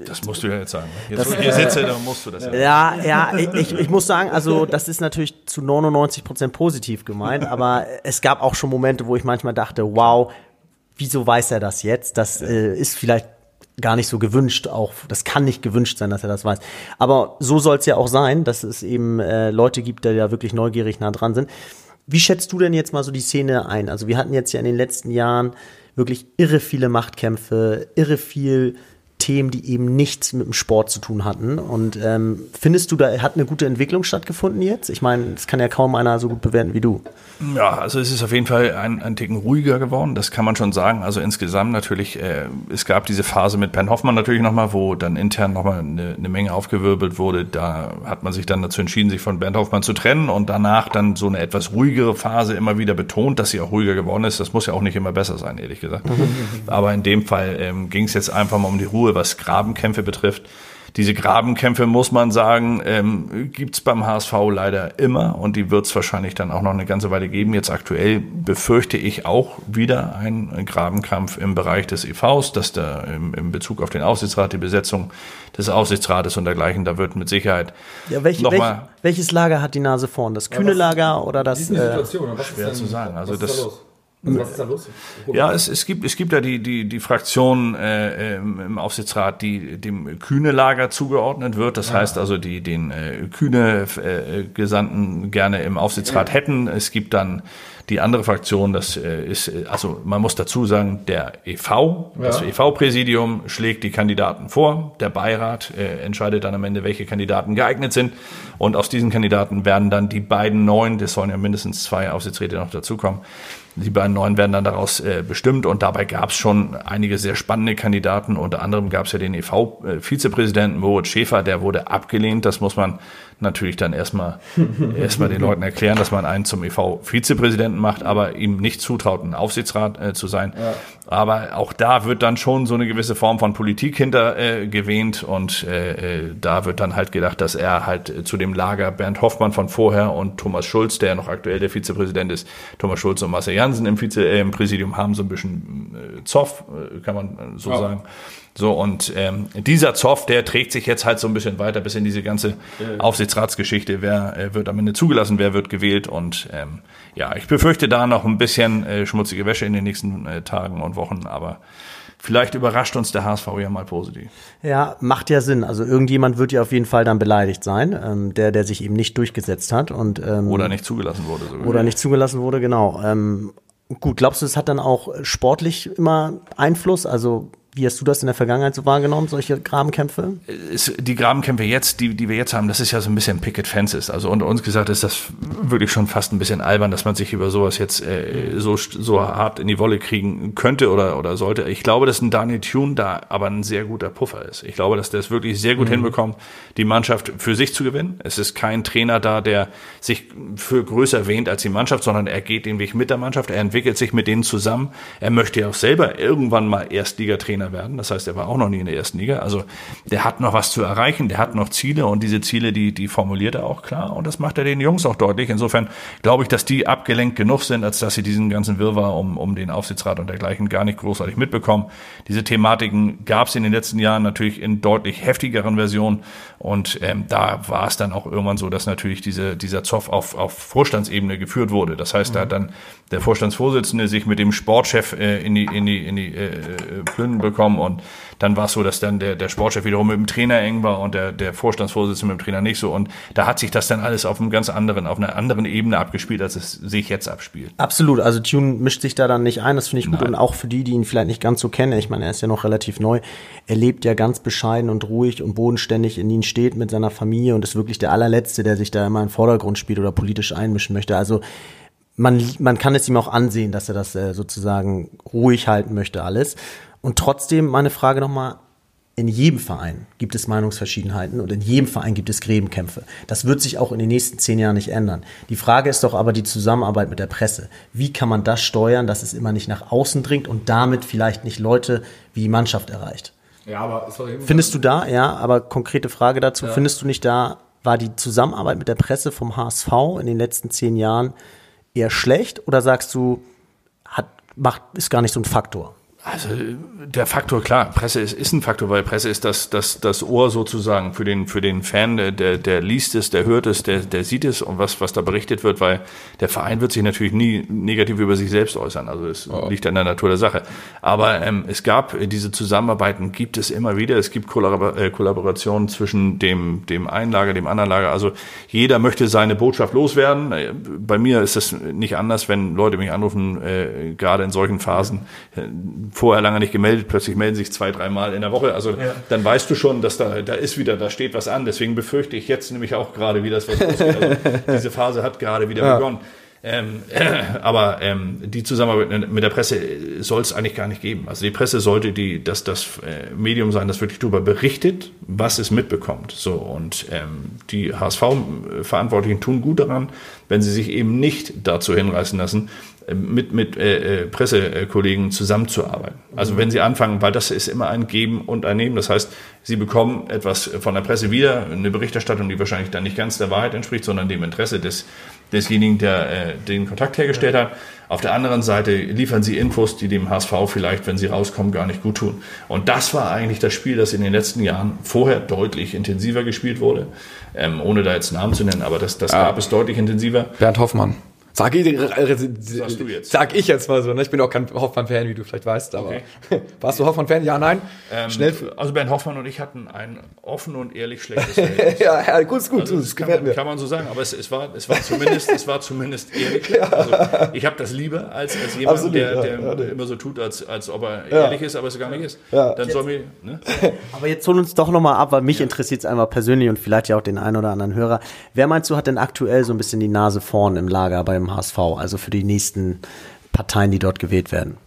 das musst du ja jetzt sagen. Ne? Jetzt, das, wo ich hier sitze, [laughs] dann musst du das ja. Ja, ja, ich, ich muss sagen, also das ist natürlich zu 99 Prozent positiv gemeint, [laughs] aber es gab auch schon Momente, wo ich manchmal dachte, wow, wieso weiß er das jetzt? Das äh, ist vielleicht gar nicht so gewünscht, auch das kann nicht gewünscht sein, dass er das weiß. Aber so soll es ja auch sein, dass es eben äh, Leute gibt, die ja wirklich neugierig nah dran sind. Wie schätzt du denn jetzt mal so die Szene ein? Also wir hatten jetzt ja in den letzten Jahren wirklich irre viele Machtkämpfe, irre viel Themen, die eben nichts mit dem Sport zu tun hatten. Und ähm, findest du, da hat eine gute Entwicklung stattgefunden jetzt? Ich meine, das kann ja kaum einer so gut bewerten wie du. Ja, also es ist auf jeden Fall ein, ein Ticken ruhiger geworden, das kann man schon sagen. Also insgesamt natürlich, äh, es gab diese Phase mit Ben Hoffmann natürlich nochmal, wo dann intern nochmal eine, eine Menge aufgewirbelt wurde. Da hat man sich dann dazu entschieden, sich von Bernd Hoffmann zu trennen und danach dann so eine etwas ruhigere Phase immer wieder betont, dass sie auch ruhiger geworden ist. Das muss ja auch nicht immer besser sein, ehrlich gesagt. Aber in dem Fall ähm, ging es jetzt einfach mal um die Ruhe was Grabenkämpfe betrifft. Diese Grabenkämpfe, muss man sagen, ähm, gibt beim HSV leider immer und die wird es wahrscheinlich dann auch noch eine ganze Weile geben. Jetzt aktuell befürchte ich auch wieder einen Grabenkampf im Bereich des EVs, dass da im, im Bezug auf den Aufsichtsrat, die Besetzung des Aufsichtsrates und dergleichen, da wird mit Sicherheit ja, welch, noch welch, mal welches Lager hat die Nase vorn? Das kühne Lager oder das? Äh, schwer zu sagen. Also das, also was ist da los? Ja, es, es gibt es gibt ja die die die Fraktion äh, im Aufsichtsrat, die dem Kühne Lager zugeordnet wird. Das ja. heißt also, die den äh, Kühne äh, Gesandten gerne im Aufsichtsrat ja. hätten. Es gibt dann die andere Fraktion, das äh, ist, äh, also man muss dazu sagen, der EV, ja. das EV-Präsidium schlägt die Kandidaten vor, der Beirat äh, entscheidet dann am Ende, welche Kandidaten geeignet sind und aus diesen Kandidaten werden dann die beiden neuen, das sollen ja mindestens zwei Aufsichtsräte noch dazukommen, die beiden neuen werden dann daraus äh, bestimmt und dabei gab es schon einige sehr spannende Kandidaten. Unter anderem gab es ja den EV-Vizepräsidenten äh, Moritz Schäfer, der wurde abgelehnt. Das muss man natürlich dann erstmal [laughs] erstmal den Leuten erklären, dass man einen zum EV-Vizepräsidenten macht, aber ihm nicht zutraut, ein Aufsichtsrat äh, zu sein. Ja. Aber auch da wird dann schon so eine gewisse Form von Politik hinter äh, gewähnt und äh, äh da wird dann halt gedacht, dass er halt äh, zu dem Lager Bernd Hoffmann von vorher und Thomas Schulz, der noch aktuell der Vizepräsident ist, Thomas Schulz und Marcel Jansen im, Vize, äh, im Präsidium haben so ein bisschen äh, Zoff, kann man so ja. sagen. So, und ähm, dieser Zoff, der trägt sich jetzt halt so ein bisschen weiter bis in diese ganze Aufsichtsratsgeschichte. Wer äh, wird am Ende zugelassen, wer wird gewählt? Und ähm, ja, ich befürchte da noch ein bisschen äh, schmutzige Wäsche in den nächsten äh, Tagen und Wochen, aber vielleicht überrascht uns der HSV ja mal positiv. Ja, macht ja Sinn. Also irgendjemand wird ja auf jeden Fall dann beleidigt sein, ähm, der, der sich eben nicht durchgesetzt hat und ähm, oder nicht zugelassen wurde. Sogar. Oder nicht zugelassen wurde, genau. Ähm, gut, glaubst du, es hat dann auch sportlich immer Einfluss? Also wie hast du das in der Vergangenheit so wahrgenommen, solche Grabenkämpfe? die Grabenkämpfe jetzt, die, die wir jetzt haben, das ist ja so ein bisschen Picket Fences. Also unter uns gesagt ist das wirklich schon fast ein bisschen albern, dass man sich über sowas jetzt äh, so, so hart in die Wolle kriegen könnte oder, oder sollte. Ich glaube, dass ein Daniel Thune da aber ein sehr guter Puffer ist. Ich glaube, dass der es wirklich sehr gut mhm. hinbekommt, die Mannschaft für sich zu gewinnen. Es ist kein Trainer da, der sich für größer wähnt als die Mannschaft, sondern er geht den Weg mit der Mannschaft. Er entwickelt sich mit denen zusammen. Er möchte ja auch selber irgendwann mal Erstligatrainer Trainer werden. Das heißt, er war auch noch nie in der ersten Liga. Also der hat noch was zu erreichen, der hat noch Ziele und diese Ziele, die, die formuliert er auch klar und das macht er den Jungs auch deutlich. Insofern glaube ich, dass die abgelenkt genug sind, als dass sie diesen ganzen Wirrwarr um, um den Aufsichtsrat und dergleichen gar nicht großartig mitbekommen. Diese Thematiken gab es in den letzten Jahren natürlich in deutlich heftigeren Versionen und ähm, da war es dann auch irgendwann so, dass natürlich diese, dieser Zoff auf, auf Vorstandsebene geführt wurde. Das heißt, mhm. da hat dann der Vorstandsvorsitzende sich mit dem Sportchef äh, in die, in die, in die äh, Plünnen bekommen. Und dann war es so, dass dann der, der Sportchef wiederum mit dem Trainer eng war und der, der Vorstandsvorsitzende mit dem Trainer nicht so. Und da hat sich das dann alles auf einem ganz anderen, auf einer anderen Ebene abgespielt, als es sich jetzt abspielt. Absolut, also Tune mischt sich da dann nicht ein, das finde ich gut. Nein. und auch für die, die ihn vielleicht nicht ganz so kennen, ich meine, er ist ja noch relativ neu, er lebt ja ganz bescheiden und ruhig und bodenständig in ihn steht mit seiner Familie und ist wirklich der allerletzte, der sich da immer im Vordergrund spielt oder politisch einmischen möchte. Also man, man kann es ihm auch ansehen, dass er das äh, sozusagen ruhig halten möchte alles. Und trotzdem meine Frage nochmal, in jedem Verein gibt es Meinungsverschiedenheiten und in jedem Verein gibt es Gräbenkämpfe. Das wird sich auch in den nächsten zehn Jahren nicht ändern. Die Frage ist doch aber die Zusammenarbeit mit der Presse. Wie kann man das steuern, dass es immer nicht nach außen dringt und damit vielleicht nicht Leute wie die Mannschaft erreicht? Ja, aber Findest du da, ja, aber konkrete Frage dazu, ja. findest du nicht da, war die Zusammenarbeit mit der Presse vom HSV in den letzten zehn Jahren eher schlecht oder sagst du, hat, macht, ist gar nicht so ein Faktor? Also der Faktor, klar, Presse ist, ist ein Faktor, weil Presse ist das, das, das Ohr sozusagen für den, für den Fan, der, der liest es, der hört es, der, der sieht es und was, was da berichtet wird, weil der Verein wird sich natürlich nie negativ über sich selbst äußern. Also es oh. liegt an der Natur der Sache. Aber ähm, es gab diese Zusammenarbeiten, gibt es immer wieder. Es gibt Kollabor äh, Kollaborationen zwischen dem, dem einen Lager, dem anderen Lager. Also jeder möchte seine Botschaft loswerden. Äh, bei mir ist es nicht anders, wenn Leute mich anrufen, äh, gerade in solchen Phasen. Äh, vorher lange nicht gemeldet, plötzlich melden sich zwei, dreimal in der Woche. Also ja. dann weißt du schon, dass da, da ist wieder, da steht was an. Deswegen befürchte ich jetzt nämlich auch gerade wieder, dass was losgeht. Also [laughs] diese Phase hat gerade wieder ja. begonnen. Ähm, äh, [clears throat] aber ähm, die Zusammenarbeit mit der Presse soll es eigentlich gar nicht geben. Also die Presse sollte die, dass das äh, Medium sein, das wirklich darüber berichtet, was es mitbekommt. So und ähm, die HSV-Verantwortlichen tun gut daran, wenn sie sich eben nicht dazu hinreißen lassen, mit, mit äh, äh, Pressekollegen zusammenzuarbeiten. Also wenn sie anfangen, weil das ist immer ein Geben und ein Nehmen. Das heißt, sie bekommen etwas von der Presse wieder, eine Berichterstattung, die wahrscheinlich dann nicht ganz der Wahrheit entspricht, sondern dem Interesse des, desjenigen, der äh, den Kontakt hergestellt hat. Auf der anderen Seite liefern sie Infos, die dem HSV vielleicht, wenn sie rauskommen, gar nicht gut tun. Und das war eigentlich das Spiel, das in den letzten Jahren vorher deutlich intensiver gespielt wurde, ähm, ohne da jetzt Namen zu nennen, aber das, das ah. gab es deutlich intensiver. Bernd Hoffmann. Sag ich, sag ich jetzt mal so. Ne? Ich bin auch kein Hoffmann-Fan, wie du vielleicht weißt, aber okay. [laughs] warst du Hoffmann-Fan? Ja, nein? Ähm, Schnell. Also Ben Hoffmann und ich hatten ein offen und ehrlich schlechtes Verhältnis. [laughs] ja, ja, gut, ist gut. Also, das gefällt mir. Kann man so sagen, aber es, es, war, es, war, zumindest, es war zumindest ehrlich. [laughs] ja. also, ich habe das lieber als, als jemand, Absolut, der, der ja, immer so tut, als, als ob er ehrlich ist, aber es gar nicht ist. Dann jetzt, soll mir, ne? Aber jetzt hol uns doch nochmal ab, weil mich interessiert es einmal persönlich und vielleicht ja auch den einen oder anderen Hörer. Wer meinst du, hat denn aktuell so ein bisschen die Nase vorn im Lager beim HSV? Also für die nächsten Parteien, die dort gewählt werden?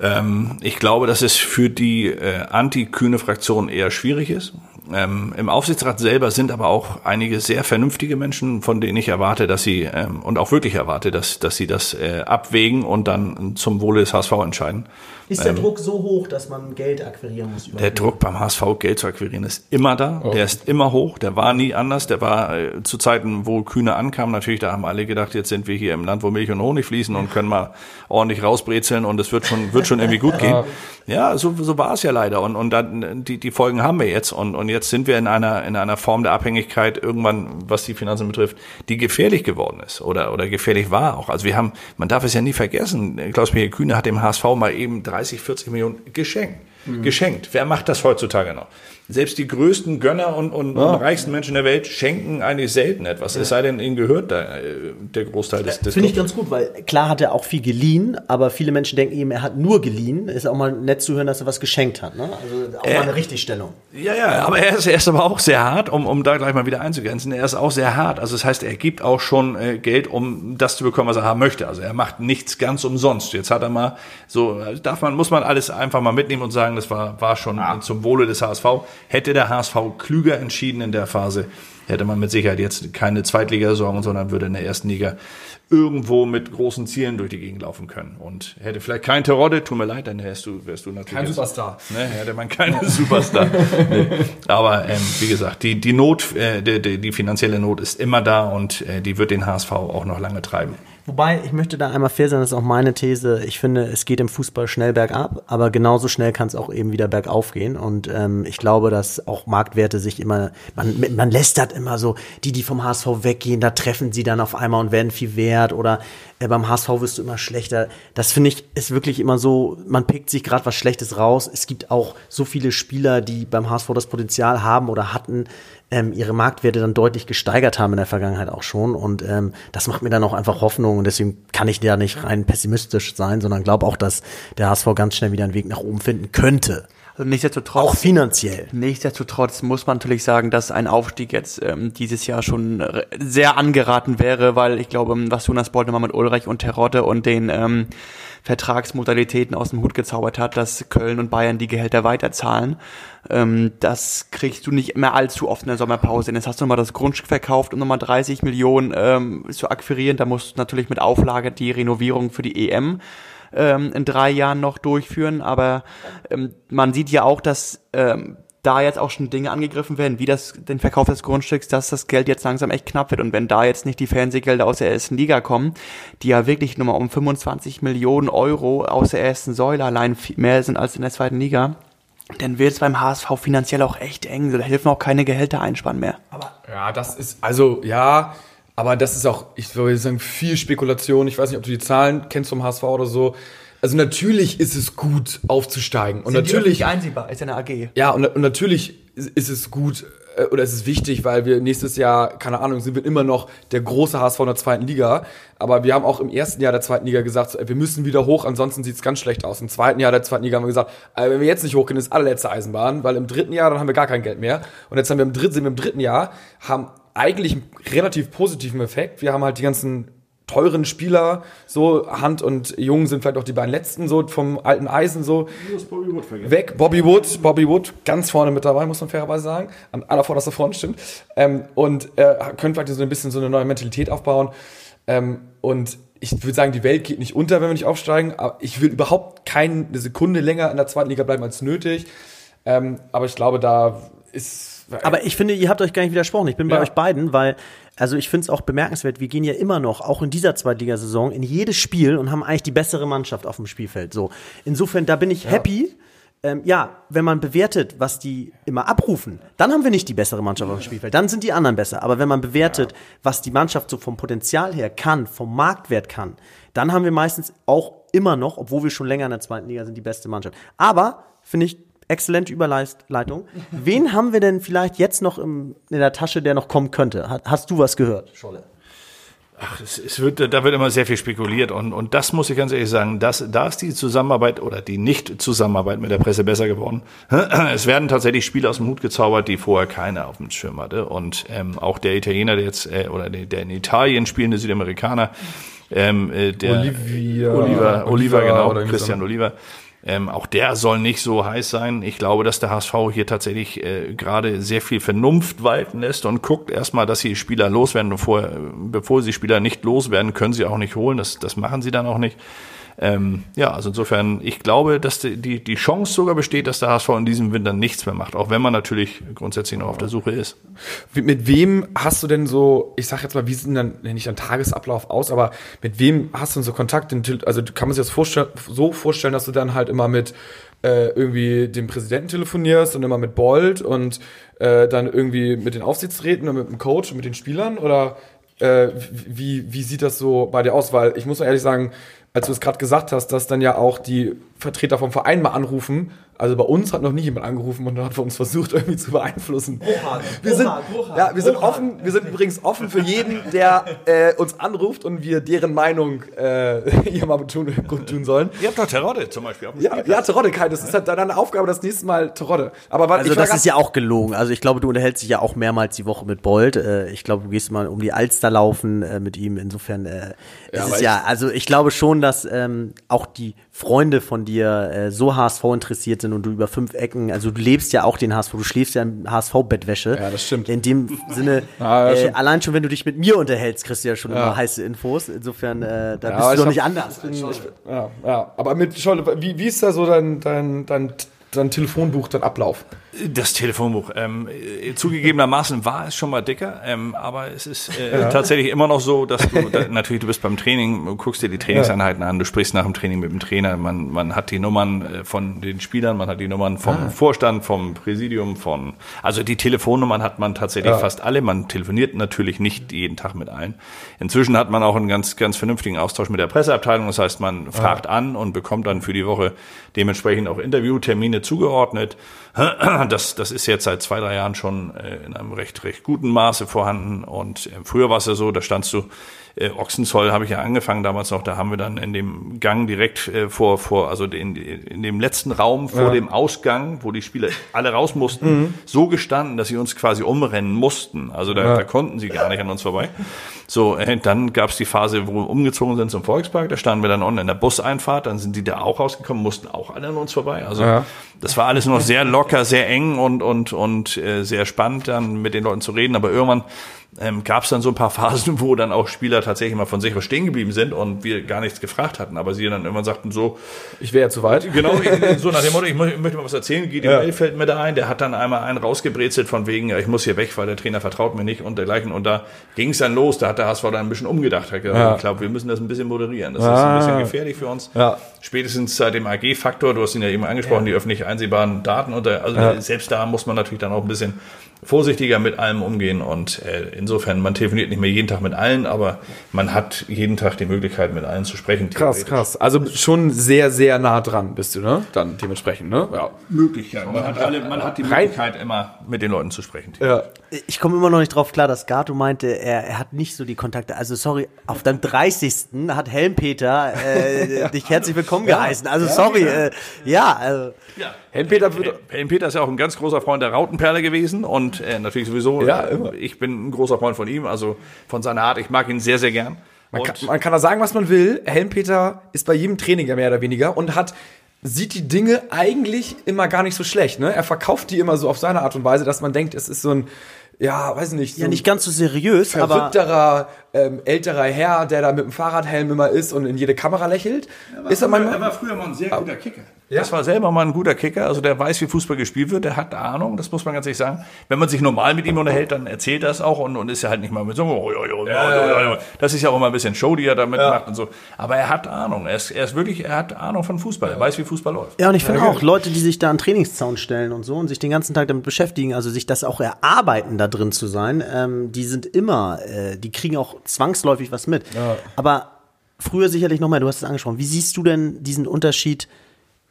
Ähm, ich glaube, dass es für die äh, anti-kühne Fraktion eher schwierig ist. Ähm, Im Aufsichtsrat selber sind aber auch einige sehr vernünftige Menschen, von denen ich erwarte, dass sie ähm, und auch wirklich erwarte, dass, dass sie das äh, abwägen und dann zum Wohle des HSV entscheiden. Ist der ähm, Druck so hoch, dass man Geld akquirieren muss? Der Druck beim HSV, Geld zu akquirieren, ist immer da. Oh. Der ist immer hoch. Der war nie anders. Der war äh, zu Zeiten, wo Kühne ankam, natürlich, da haben alle gedacht, jetzt sind wir hier im Land, wo Milch und Honig fließen und können mal ordentlich rausbrezeln und es wird schon, wird schon irgendwie gut gehen. [laughs] Ja, so, so war es ja leider. Und, und dann, die, die Folgen haben wir jetzt. Und, und jetzt sind wir in einer, in einer Form der Abhängigkeit irgendwann, was die Finanzen betrifft, die gefährlich geworden ist oder, oder gefährlich war auch. Also wir haben, man darf es ja nie vergessen, Klaus-Michael Kühne hat dem HSV mal eben 30, 40 Millionen geschenkt. Mhm. Geschenkt. Wer macht das heutzutage noch? Selbst die größten Gönner und, und, ja. und, reichsten Menschen der Welt schenken eigentlich selten etwas. Ja. Es sei denn, ihnen gehört da, äh, der Großteil des, des Finde ich ganz gut, weil klar hat er auch viel geliehen, aber viele Menschen denken ihm, er hat nur geliehen. Ist auch mal nett zu hören, dass er was geschenkt hat. Ne? Also auch äh, mal eine Richtigstellung. Ja, ja, aber er ist, er ist aber auch sehr hart, um, um da gleich mal wieder einzugrenzen. Er ist auch sehr hart. Also das heißt, er gibt auch schon äh, Geld, um das zu bekommen, was er haben möchte. Also er macht nichts ganz umsonst. Jetzt hat er mal so, darf man, muss man alles einfach mal mitnehmen und sagen, das war, war schon ja. zum Wohle des HSV. Hätte der HSV klüger entschieden in der Phase, hätte man mit Sicherheit jetzt keine Zweitligasaison, sondern würde in der ersten Liga irgendwo mit großen Zielen durch die Gegend laufen können. Und hätte vielleicht kein Terodde, tut mir leid, dann wärst du, wärst du natürlich. Kein Superstar. Ne, hätte man keine [laughs] Superstar. nee. Aber ähm, wie gesagt, die, die Not, äh, die, die finanzielle Not ist immer da und äh, die wird den HSV auch noch lange treiben. Wobei, ich möchte da einmal fair sein, das ist auch meine These. Ich finde, es geht im Fußball schnell bergab, aber genauso schnell kann es auch eben wieder bergauf gehen. Und ähm, ich glaube, dass auch Marktwerte sich immer, man, man lästert immer so, die, die vom HSV weggehen, da treffen sie dann auf einmal und werden viel wert oder äh, beim HSV wirst du immer schlechter. Das finde ich ist wirklich immer so, man pickt sich gerade was Schlechtes raus. Es gibt auch so viele Spieler, die beim HSV das Potenzial haben oder hatten, ähm, ihre Marktwerte dann deutlich gesteigert haben in der Vergangenheit auch schon. Und ähm, das macht mir dann auch einfach Hoffnung. Und deswegen kann ich da nicht rein pessimistisch sein, sondern glaube auch, dass der HSV ganz schnell wieder einen Weg nach oben finden könnte. Also nichtsdestotrotz, auch finanziell. Nichtsdestotrotz muss man natürlich sagen, dass ein Aufstieg jetzt ähm, dieses Jahr schon sehr angeraten wäre, weil ich glaube, was Jonas Bolt nochmal mit Ulreich und Terodde und den ähm, Vertragsmodalitäten aus dem Hut gezaubert hat, dass Köln und Bayern die Gehälter weiterzahlen. Ähm, das kriegst du nicht mehr allzu oft in der Sommerpause. Jetzt hast du nochmal das Grundstück verkauft, um nochmal 30 Millionen ähm, zu akquirieren. Da musst du natürlich mit Auflage die Renovierung für die EM ähm, in drei Jahren noch durchführen. Aber ähm, man sieht ja auch, dass ähm, da jetzt auch schon Dinge angegriffen werden, wie das, den Verkauf des Grundstücks, dass das Geld jetzt langsam echt knapp wird. Und wenn da jetzt nicht die Fernsehgelder aus der ersten Liga kommen, die ja wirklich nur mal um 25 Millionen Euro aus der ersten Säule allein mehr sind als in der zweiten Liga, dann wird es beim HSV finanziell auch echt eng. Da helfen auch keine Gehälter einsparen mehr. Aber ja, das ist, also ja, aber das ist auch, ich würde sagen, viel Spekulation. Ich weiß nicht, ob du die Zahlen kennst vom HSV oder so. Also natürlich ist es gut aufzusteigen und Sind natürlich die einsehbar ist ja eine AG. Ja und, und natürlich ist es gut äh, oder ist es wichtig, weil wir nächstes Jahr keine Ahnung sind wir immer noch der große HSV in der zweiten Liga, aber wir haben auch im ersten Jahr der zweiten Liga gesagt, wir müssen wieder hoch, ansonsten sieht es ganz schlecht aus. Im zweiten Jahr der zweiten Liga haben wir gesagt, äh, wenn wir jetzt nicht hochgehen, ist allerletzte Eisenbahn, weil im dritten Jahr dann haben wir gar kein Geld mehr und jetzt haben wir im dritten sind wir im dritten Jahr haben eigentlich einen relativ positiven Effekt. Wir haben halt die ganzen teuren Spieler, so Hand und Jung sind vielleicht auch die beiden letzten so vom alten Eisen so. Bobby Wood weg. Bobby Wood, Bobby Wood ganz vorne mit dabei, muss man fairerweise sagen, an aller vorderster Front stimmt. Ähm, und äh, können vielleicht so ein bisschen so eine neue Mentalität aufbauen. Ähm, und ich würde sagen, die Welt geht nicht unter, wenn wir nicht aufsteigen, aber ich will überhaupt keine Sekunde länger in der zweiten Liga bleiben als nötig, ähm, aber ich glaube, da ist aber ich finde, ihr habt euch gar nicht widersprochen. Ich bin bei euch beiden, weil, also ich finde es auch bemerkenswert, wir gehen ja immer noch, auch in dieser Zweitligasaison, in jedes Spiel und haben eigentlich die bessere Mannschaft auf dem Spielfeld. So. Insofern, da bin ich ja. happy. Ähm, ja, wenn man bewertet, was die immer abrufen, dann haben wir nicht die bessere Mannschaft auf dem Spielfeld. Dann sind die anderen besser. Aber wenn man bewertet, ja. was die Mannschaft so vom Potenzial her kann, vom Marktwert kann, dann haben wir meistens auch immer noch, obwohl wir schon länger in der zweiten Liga sind, die beste Mannschaft. Aber, finde ich, Exzellente Überleitung. Wen haben wir denn vielleicht jetzt noch im, in der Tasche, der noch kommen könnte? Hast du was gehört, Scholle? Ach, es, es wird, da wird immer sehr viel spekuliert und, und das muss ich ganz ehrlich sagen, das, da ist die Zusammenarbeit oder die Nicht-Zusammenarbeit mit der Presse besser geworden. [clears throat] Es werden tatsächlich Spiele aus dem Hut gezaubert, die vorher keiner auf dem Schirm hatte und ähm, auch der Italiener, der jetzt äh, oder der, der in Italien spielende Südamerikaner, ähm, äh, der Olivia, Oliver, Oliver, Oliver genau, Christian Oliver, ähm, auch der soll nicht so heiß sein. Ich glaube, dass der HSV hier tatsächlich äh, gerade sehr viel Vernunft walten lässt und guckt erstmal, dass sie Spieler loswerden. Bevor, bevor sie Spieler nicht loswerden, können sie auch nicht holen. Das, das machen sie dann auch nicht. Ähm, ja, also insofern, ich glaube, dass die, die, die Chance sogar besteht, dass der HSV in diesem Winter nichts mehr macht, auch wenn man natürlich grundsätzlich noch auf der Suche ist. Mit wem hast du denn so, ich sag jetzt mal, wie sieht denn dann, nicht ein Tagesablauf aus, aber mit wem hast du denn so Kontakt? Also kann man sich das vorstellen, so vorstellen, dass du dann halt immer mit äh, irgendwie dem Präsidenten telefonierst und immer mit Bold und äh, dann irgendwie mit den Aufsichtsräten und mit dem Coach und mit den Spielern? Oder äh, wie, wie sieht das so bei dir aus? Weil ich muss ehrlich sagen, als du es gerade gesagt hast, dass dann ja auch die Vertreter vom Verein mal anrufen. Also bei uns hat noch nie jemand angerufen und hat uns versucht irgendwie zu beeinflussen. Hochhard, wir sind, Hochhard, ja, wir sind offen. Wir sind übrigens offen für jeden, der äh, uns anruft und wir deren Meinung äh, [laughs] hier mal tun, tun sollen. Ihr habt doch Terodde zum Beispiel. Ja, ja, Terodde, Kai. Das ist halt deine Aufgabe, das nächste Mal Terodde. Aber also das ist ja auch gelogen. Also ich glaube, du unterhältst dich ja auch mehrmals die Woche mit Bold. Äh, ich glaube, du gehst mal um die Alster laufen äh, mit ihm. Insofern äh, ja, ist ja, also ich glaube schon, dass ähm, auch die Freunde von dir äh, so HSV interessiert sind und du über fünf Ecken, also du lebst ja auch den HSV, du schläfst ja in HSV-Bettwäsche. Ja, das stimmt. In dem Sinne, [laughs] ja, äh, allein schon, wenn du dich mit mir unterhältst, kriegst du ja schon ja. immer heiße Infos. Insofern, äh, da ja, bist du doch nicht anders. Ich, ja, ja, aber mit Scholle, wie, wie ist da so dein, dein, dein, dein Telefonbuch, dein Ablauf? Das Telefonbuch. Ähm, äh, zugegebenermaßen war es schon mal dicker, ähm, aber es ist äh, ja. tatsächlich immer noch so, dass du da, natürlich du bist beim Training, guckst dir die Trainingseinheiten ja. an, du sprichst nach dem Training mit dem Trainer, man, man hat die Nummern äh, von den Spielern, man hat die Nummern vom ah. Vorstand, vom Präsidium, von also die Telefonnummern hat man tatsächlich ja. fast alle. Man telefoniert natürlich nicht jeden Tag mit allen. Inzwischen hat man auch einen ganz ganz vernünftigen Austausch mit der Presseabteilung. Das heißt, man fragt an und bekommt dann für die Woche dementsprechend auch Interviewtermine zugeordnet. [clears throat] Das, das ist jetzt seit zwei, drei Jahren schon äh, in einem recht, recht guten Maße vorhanden. Und äh, früher war es ja so, da standst du äh, Ochsenzoll habe ich ja angefangen damals noch, da haben wir dann in dem Gang direkt äh, vor, vor, also in, in dem letzten Raum vor ja. dem Ausgang, wo die Spieler alle raus mussten, mhm. so gestanden, dass sie uns quasi umrennen mussten. Also da, ja. da konnten sie gar nicht an uns vorbei. So, äh, dann gab es die Phase, wo wir umgezogen sind zum Volkspark, da standen wir dann unten in der Buseinfahrt, dann sind die da auch rausgekommen, mussten auch alle an uns vorbei. Also ja. das war alles noch sehr locker, sehr eng und, und, und äh, sehr spannend, dann mit den Leuten zu reden, aber irgendwann ähm, gab es dann so ein paar Phasen, wo dann auch Spieler tatsächlich mal von sich aus stehen geblieben sind und wir gar nichts gefragt hatten. Aber sie dann irgendwann sagten so, ich wäre ja zu weit. Genau, [laughs] so nach dem Motto, ich möchte mal was erzählen, geht ja. fällt mir da ein, der hat dann einmal einen rausgebrezelt von wegen, ja, ich muss hier weg, weil der Trainer vertraut mir nicht und dergleichen. Und da ging es dann los, da hat der HSV dann ein bisschen umgedacht, hat gesagt, ja. ich glaube, wir müssen das ein bisschen moderieren. Das ah. ist ein bisschen gefährlich für uns. Ja. Spätestens seit dem AG-Faktor, du hast ihn ja eben angesprochen, die öffentlich einsehbaren Daten. Und also selbst da muss man natürlich dann auch ein bisschen vorsichtiger mit allem umgehen und äh, insofern, man telefoniert nicht mehr jeden Tag mit allen, aber man hat jeden Tag die Möglichkeit, mit allen zu sprechen. Krass, krass. Also schon sehr, sehr nah dran bist du, ne? Dann dementsprechend, ne? Ja. Möglich, ja. Man hat, alle, man hat die Möglichkeit, immer mit den Leuten zu sprechen. Ja. Ich komme immer noch nicht drauf klar, dass Gato meinte, er, er hat nicht so die Kontakte. Also sorry, auf deinem 30. hat Helmpeter [laughs] äh, dich herzlich willkommen ja. geheißen. Also sorry, äh, ja, also. Ja. Helmpeter, Helmpeter ist ja auch ein ganz großer Freund der Rautenperle gewesen und äh, natürlich sowieso, ja, äh, ich bin ein großer Freund von ihm, also von seiner Art, ich mag ihn sehr, sehr gern. Man kann, man kann da sagen, was man will. Helmpeter ist bei jedem Training ja mehr oder weniger und hat sieht die Dinge eigentlich immer gar nicht so schlecht. Ne? Er verkauft die immer so auf seine Art und Weise, dass man denkt, es ist so ein ja, weiß nicht. So ja, nicht ganz so seriös, verrückterer, aber ähm, älterer Herr, der da mit dem Fahrradhelm immer ist und in jede Kamera lächelt. Er ist er, manchmal, er war früher mal ein sehr guter Kicker. Ja. Das war selber mal ein guter Kicker, also der weiß, wie Fußball gespielt wird, der hat Ahnung, das muss man ganz ehrlich sagen. Wenn man sich normal mit ihm unterhält, dann erzählt er es auch und, und ist ja halt nicht mal mit so, oh, oh, oh, ja, das ist ja auch immer ein bisschen Show, die er damit macht und so. Aber er hat Ahnung, er ist, er ist wirklich, er hat Ahnung von Fußball, er weiß, wie Fußball läuft. Ja, und ich finde auch, Leute, die sich da an Trainingszaun stellen und so und sich den ganzen Tag damit beschäftigen, also sich das auch erarbeiten, da drin zu sein, ähm, die sind immer, äh, die kriegen auch zwangsläufig was mit. Aber früher sicherlich noch mehr, du hast es angesprochen, wie siehst du denn diesen Unterschied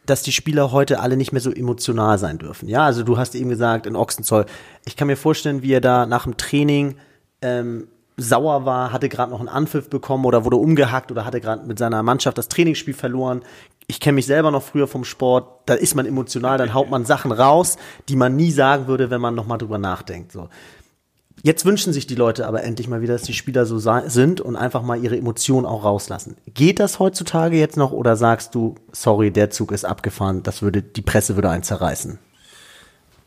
dass die Spieler heute alle nicht mehr so emotional sein dürfen. Ja, also du hast eben gesagt, in Ochsenzoll. Ich kann mir vorstellen, wie er da nach dem Training ähm, sauer war, hatte gerade noch einen Anpfiff bekommen oder wurde umgehackt oder hatte gerade mit seiner Mannschaft das Trainingsspiel verloren. Ich kenne mich selber noch früher vom Sport, da ist man emotional, dann haut man Sachen raus, die man nie sagen würde, wenn man nochmal drüber nachdenkt. So. Jetzt wünschen sich die Leute aber endlich mal wieder, dass die Spieler so sind und einfach mal ihre Emotionen auch rauslassen. Geht das heutzutage jetzt noch oder sagst du, sorry, der Zug ist abgefahren, das würde, die Presse würde einen zerreißen?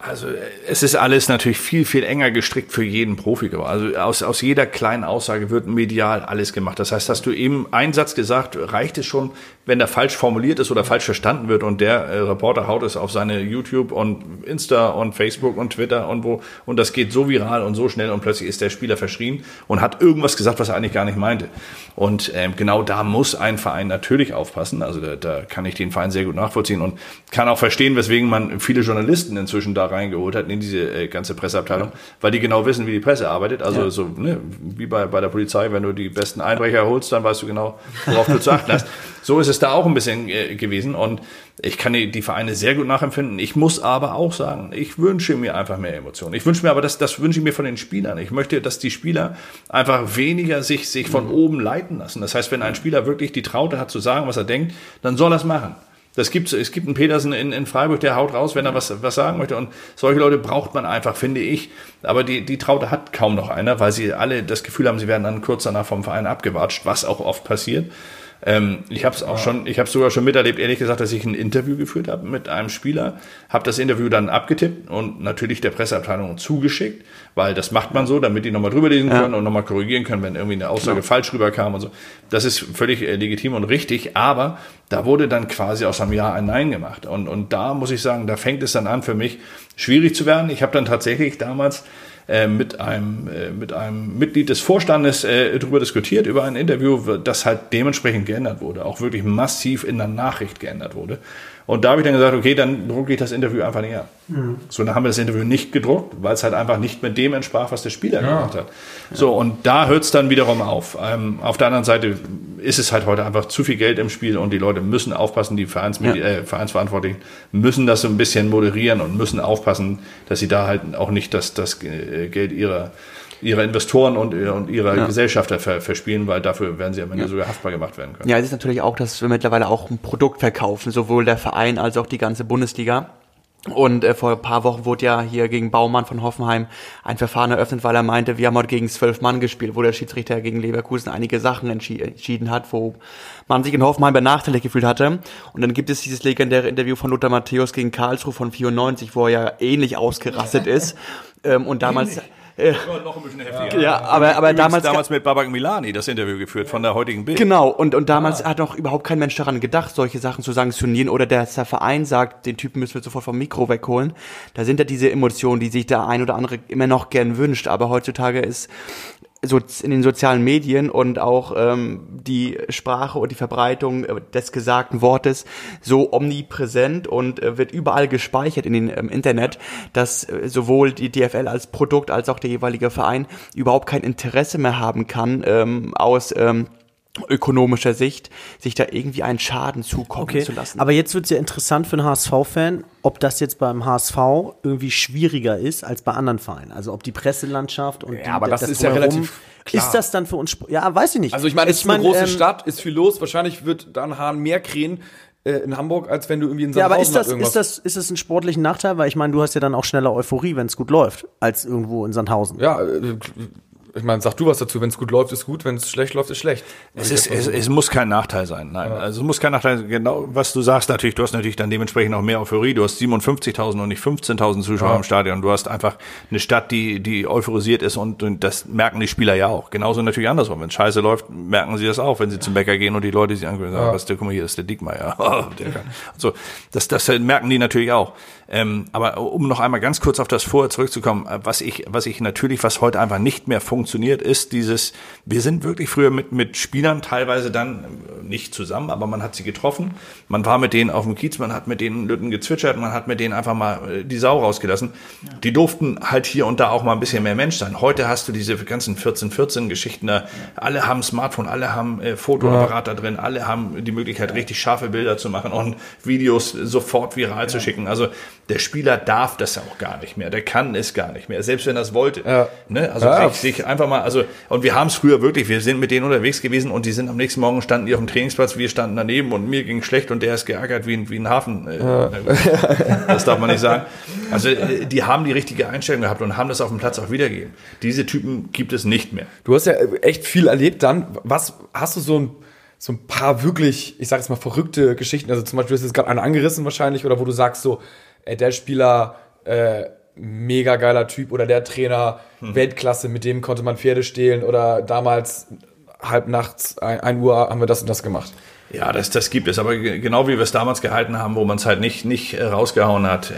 Also es ist alles natürlich viel, viel enger gestrickt für jeden Profi. Also aus, aus jeder kleinen Aussage wird medial alles gemacht. Das heißt, hast du eben einen Satz gesagt, reicht es schon, wenn der falsch formuliert ist oder falsch verstanden wird und der äh, Reporter haut es auf seine YouTube und Insta und Facebook und Twitter und wo und das geht so viral und so schnell und plötzlich ist der Spieler verschrien und hat irgendwas gesagt, was er eigentlich gar nicht meinte. Und ähm, genau da muss ein Verein natürlich aufpassen. Also da, da kann ich den Verein sehr gut nachvollziehen und kann auch verstehen, weswegen man viele Journalisten inzwischen da reingeholt hat in diese äh, ganze Presseabteilung, weil die genau wissen, wie die Presse arbeitet. Also ja. so ne, wie bei, bei der Polizei, wenn du die besten Einbrecher holst, dann weißt du genau, worauf du zu achten hast. [laughs] So ist es da auch ein bisschen äh, gewesen und ich kann die, die Vereine sehr gut nachempfinden. Ich muss aber auch sagen, ich wünsche mir einfach mehr Emotionen. Ich wünsche mir aber, das, das wünsche ich mir von den Spielern. Ich möchte, dass die Spieler einfach weniger sich, sich von oben leiten lassen. Das heißt, wenn ein Spieler wirklich die Traute hat zu sagen, was er denkt, dann soll er es machen. Das gibt's, es gibt einen Petersen in, in Freiburg, der haut raus, wenn er was, was sagen möchte. Und solche Leute braucht man einfach, finde ich. Aber die, die Traute hat kaum noch einer, weil sie alle das Gefühl haben, sie werden dann kurz danach vom Verein abgewatscht, was auch oft passiert. Ähm, ich habe es auch ja. schon, ich habe sogar schon miterlebt, ehrlich gesagt, dass ich ein Interview geführt habe mit einem Spieler, habe das Interview dann abgetippt und natürlich der Presseabteilung zugeschickt, weil das macht man so, damit die nochmal drüber lesen ja. können und nochmal korrigieren können, wenn irgendwie eine Aussage ja. falsch rüberkam und so. Das ist völlig äh, legitim und richtig, aber da wurde dann quasi aus einem Ja ein Nein gemacht. Und, und da muss ich sagen, da fängt es dann an für mich schwierig zu werden. Ich habe dann tatsächlich damals äh, mit, einem, äh, mit einem Mitglied des Vorstandes äh, darüber diskutiert, über ein Interview, das halt dementsprechend geändert wurde, auch wirklich massiv in der Nachricht geändert wurde. Und da habe ich dann gesagt, okay, dann drucke ich das Interview einfach nicht ab. Mhm. So, dann haben wir das Interview nicht gedruckt, weil es halt einfach nicht mit dem entsprach, was der Spieler ja. gemacht hat. So, und da hört es dann wiederum auf. Ähm, auf der anderen Seite ist es halt heute einfach zu viel Geld im Spiel und die Leute müssen aufpassen, die Vereins ja. äh, Vereinsverantwortlichen müssen das so ein bisschen moderieren und müssen aufpassen, dass sie da halt auch nicht das, das äh, Geld ihrer ihre Investoren und, und ihre ja. Gesellschafter ver, verspielen, weil dafür werden sie am Ende ja. sogar haftbar gemacht werden können. Ja, es ist natürlich auch, dass wir mittlerweile auch ein Produkt verkaufen, sowohl der Verein als auch die ganze Bundesliga. Und äh, vor ein paar Wochen wurde ja hier gegen Baumann von Hoffenheim ein Verfahren eröffnet, weil er meinte, wir haben heute gegen zwölf Mann gespielt, wo der Schiedsrichter gegen Leverkusen einige Sachen entschi entschieden hat, wo man sich in Hoffenheim benachteiligt gefühlt hatte. Und dann gibt es dieses legendäre Interview von Lothar Matthäus gegen Karlsruhe von 94, wo er ja ähnlich ausgerastet [laughs] ist. Ähm, und damals... Ähnlich ja, noch ein bisschen heftiger. Ja, aber, aber damals. damals mit Babak Milani das Interview geführt von der heutigen Bild. Genau, und, und damals ah. hat noch überhaupt kein Mensch daran gedacht, solche Sachen zu sanktionieren oder der, der Verein sagt, den Typen müssen wir sofort vom Mikro wegholen. Da sind ja diese Emotionen, die sich der ein oder andere immer noch gern wünscht, aber heutzutage ist so in den sozialen Medien und auch ähm, die Sprache und die Verbreitung äh, des gesagten Wortes so omnipräsent und äh, wird überall gespeichert in den ähm, Internet, dass äh, sowohl die DFL als Produkt als auch der jeweilige Verein überhaupt kein Interesse mehr haben kann ähm, aus ähm, ökonomischer Sicht, sich da irgendwie einen Schaden zukommen okay. zu lassen. Aber jetzt wird es ja interessant für einen HSV-Fan, ob das jetzt beim HSV irgendwie schwieriger ist als bei anderen Vereinen. Also ob die Presselandschaft und ja, die, aber das, das ist ja relativ klar. Ist das dann für uns, ja, weiß ich nicht. Also ich meine, es ist eine große ähm, Stadt, ist viel los. Wahrscheinlich wird dann Hahn mehr krähen äh, in Hamburg, als wenn du irgendwie in Sandhausen Ja, aber ist das, ist das, ist das ein sportlichen Nachteil? Weil ich meine, du hast ja dann auch schneller Euphorie, wenn es gut läuft, als irgendwo in Sandhausen. Ja, äh, ich meine, sag du was dazu. Wenn es gut läuft, ist gut. Wenn es schlecht läuft, ist schlecht. Es, ist, es, es muss kein Nachteil sein. Nein, ja. also es muss kein Nachteil sein. Genau, was du sagst natürlich. Du hast natürlich dann dementsprechend auch mehr Euphorie. Du hast 57.000 und nicht 15.000 Zuschauer ja. im Stadion. Du hast einfach eine Stadt, die, die euphorisiert ist und, und das merken die Spieler ja auch. Genauso natürlich andersrum. Wenn es scheiße läuft, merken sie das auch, wenn sie zum Bäcker gehen und die Leute sich angucken sagen, ja. was, der, guck mal, hier ist der Dickmeier. [laughs] Oh, der kann. So, das, das merken die natürlich auch. Ähm, aber um noch einmal ganz kurz auf das Vorher zurückzukommen, äh, was ich, was ich natürlich, was heute einfach nicht mehr funktioniert, ist dieses, wir sind wirklich früher mit, mit Spielern teilweise dann äh, nicht zusammen, aber man hat sie getroffen, man war mit denen auf dem Kiez, man hat mit denen Lütten gezwitschert, man hat mit denen einfach mal äh, die Sau rausgelassen. Ja. Die durften halt hier und da auch mal ein bisschen mehr Mensch sein. Heute hast du diese ganzen 14-14 Geschichten da, alle haben Smartphone, alle haben äh, Fotoapparat da drin, alle haben die Möglichkeit, richtig scharfe Bilder zu machen und Videos sofort viral zu schicken. Also der Spieler darf das auch gar nicht mehr, der kann es gar nicht mehr, selbst wenn er es wollte. Ja. Ne? Also ja. sich, sich einfach mal, also und wir haben es früher wirklich, wir sind mit denen unterwegs gewesen und die sind am nächsten Morgen standen die auf dem Trainingsplatz, wir standen daneben und mir ging schlecht und der ist geärgert wie, ein, wie ein Hafen. Äh, ja. Das darf man nicht sagen. Also äh, die haben die richtige Einstellung gehabt und haben das auf dem Platz auch wiedergegeben. Diese Typen gibt es nicht mehr. Du hast ja echt viel erlebt dann. Was hast du so ein so ein paar wirklich, ich sag jetzt mal, verrückte Geschichten. Also zum Beispiel, du hast jetzt gerade eine angerissen wahrscheinlich, oder wo du sagst so, ey, der Spieler äh, mega geiler Typ oder der Trainer, hm. Weltklasse, mit dem konnte man Pferde stehlen oder damals halb nachts, ein, ein Uhr haben wir das und das gemacht. Ja, das, das gibt es. Aber genau wie wir es damals gehalten haben, wo man es halt nicht, nicht äh, rausgehauen hat,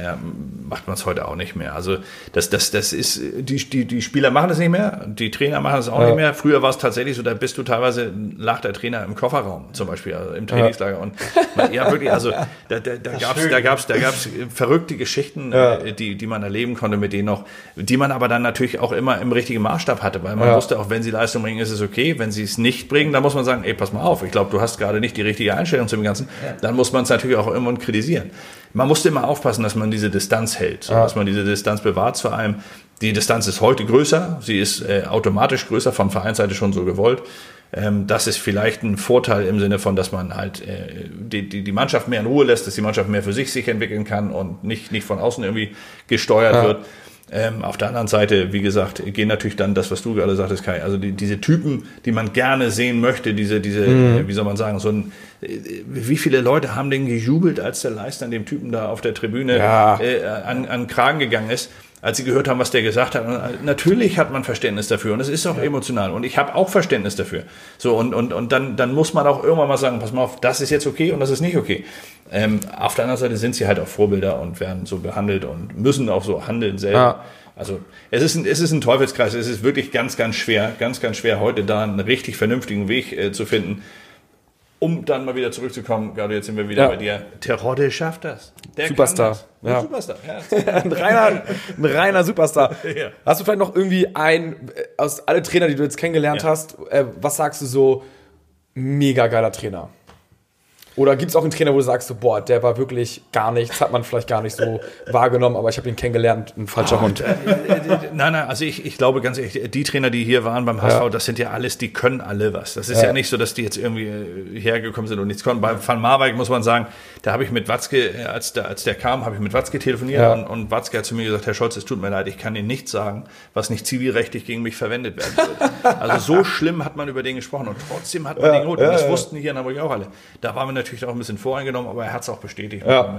macht man es heute auch nicht mehr. Also das, das, das ist, die, die, die Spieler machen das nicht mehr, die Trainer machen das auch ja. nicht mehr. Früher war es tatsächlich so, da bist du teilweise, lag der Trainer im Kofferraum zum Beispiel, also im Trainingslager. Ja. Und ja, wirklich, also da, da, da gab es da gab's, da gab's verrückte Geschichten, ja. Äh, die, die man erleben konnte mit denen noch, die man aber dann natürlich auch immer im richtigen Maßstab hatte, weil man wusste auch, wenn sie Leistung bringen, ist es okay. Wenn sie es nicht bringen, dann muss man sagen, ey, pass mal auf, ich glaube, du hast gerade nicht die richtige Einstellung zum Ganzen, dann muss man es natürlich auch irgendwann kritisieren. Man musste immer aufpassen, dass man diese Distanz hält, so, dass man diese Distanz bewahrt zu einem. Die Distanz ist heute größer, sie ist äh, automatisch größer, von Vereinsseite schon so gewollt. Ähm, das ist vielleicht ein Vorteil im Sinne von, dass man halt äh, die, die, die Mannschaft mehr in Ruhe lässt, dass die Mannschaft mehr für sich sich entwickeln kann und nicht, nicht von außen irgendwie gesteuert ja. wird. Ähm, auf der anderen Seite, wie gesagt, gehen natürlich dann das, was du gerade sagtest, Kai, also die, diese Typen, die man gerne sehen möchte, diese, diese, mhm. äh, wie soll man sagen, so ein, äh, wie viele Leute haben denn gejubelt, als der Leister an dem Typen da auf der Tribüne ja. äh, an, an Kragen gegangen ist? Als sie gehört haben, was der gesagt hat. Äh, natürlich hat man Verständnis dafür und es ist auch ja. emotional und ich habe auch Verständnis dafür. So und, und, und dann, dann muss man auch irgendwann mal sagen, pass mal auf, das ist jetzt okay und das ist nicht okay. Ähm, auf der anderen Seite sind sie halt auch Vorbilder und werden so behandelt und müssen auch so handeln selber. Ja. Also es ist, ein, es ist ein Teufelskreis. Es ist wirklich ganz, ganz schwer, ganz, ganz schwer, heute da einen richtig vernünftigen Weg äh, zu finden um dann mal wieder zurückzukommen, gerade jetzt sind wir wieder ja. bei dir. Terodde schafft das. Der Superstar. Das. Ja. Superstar. Ja. [laughs] ein, reiner, ein reiner Superstar. [laughs] ja. Hast du vielleicht noch irgendwie ein, äh, aus alle Trainer, die du jetzt kennengelernt hast, äh, was sagst du so, mega geiler Trainer? Oder gibt es auch einen Trainer, wo du sagst, so, boah, der war wirklich gar nichts, hat man vielleicht gar nicht so wahrgenommen, aber ich habe ihn kennengelernt, ein falscher oh, Hund. Äh, nein, nein, also ich, ich glaube ganz ehrlich, die Trainer, die hier waren beim HSV, ja. das sind ja alles, die können alle was. Das ist ja. ja. nicht so, dass die jetzt irgendwie äh, hergekommen sind und nichts konnten. Bei Van Marwijk muss man sagen, da habe ich mit Watzke, äh, als der, als der kam, habe ich mit Watzke telefoniert ja. und, und Watzke hat zu mir gesagt, Herr Scholz, es tut mir leid, ich kann Ihnen nichts sagen, was nicht zivilrechtlich gegen mich verwendet werden wird. also so schlimm hat man über den gesprochen und trotzdem hat man den geholt. Und das wussten hier in Hamburg auch alle. Da waren wir natürlich auch ein bisschen voreingenommen genommen, aber er hat es auch bestätigt. Ja.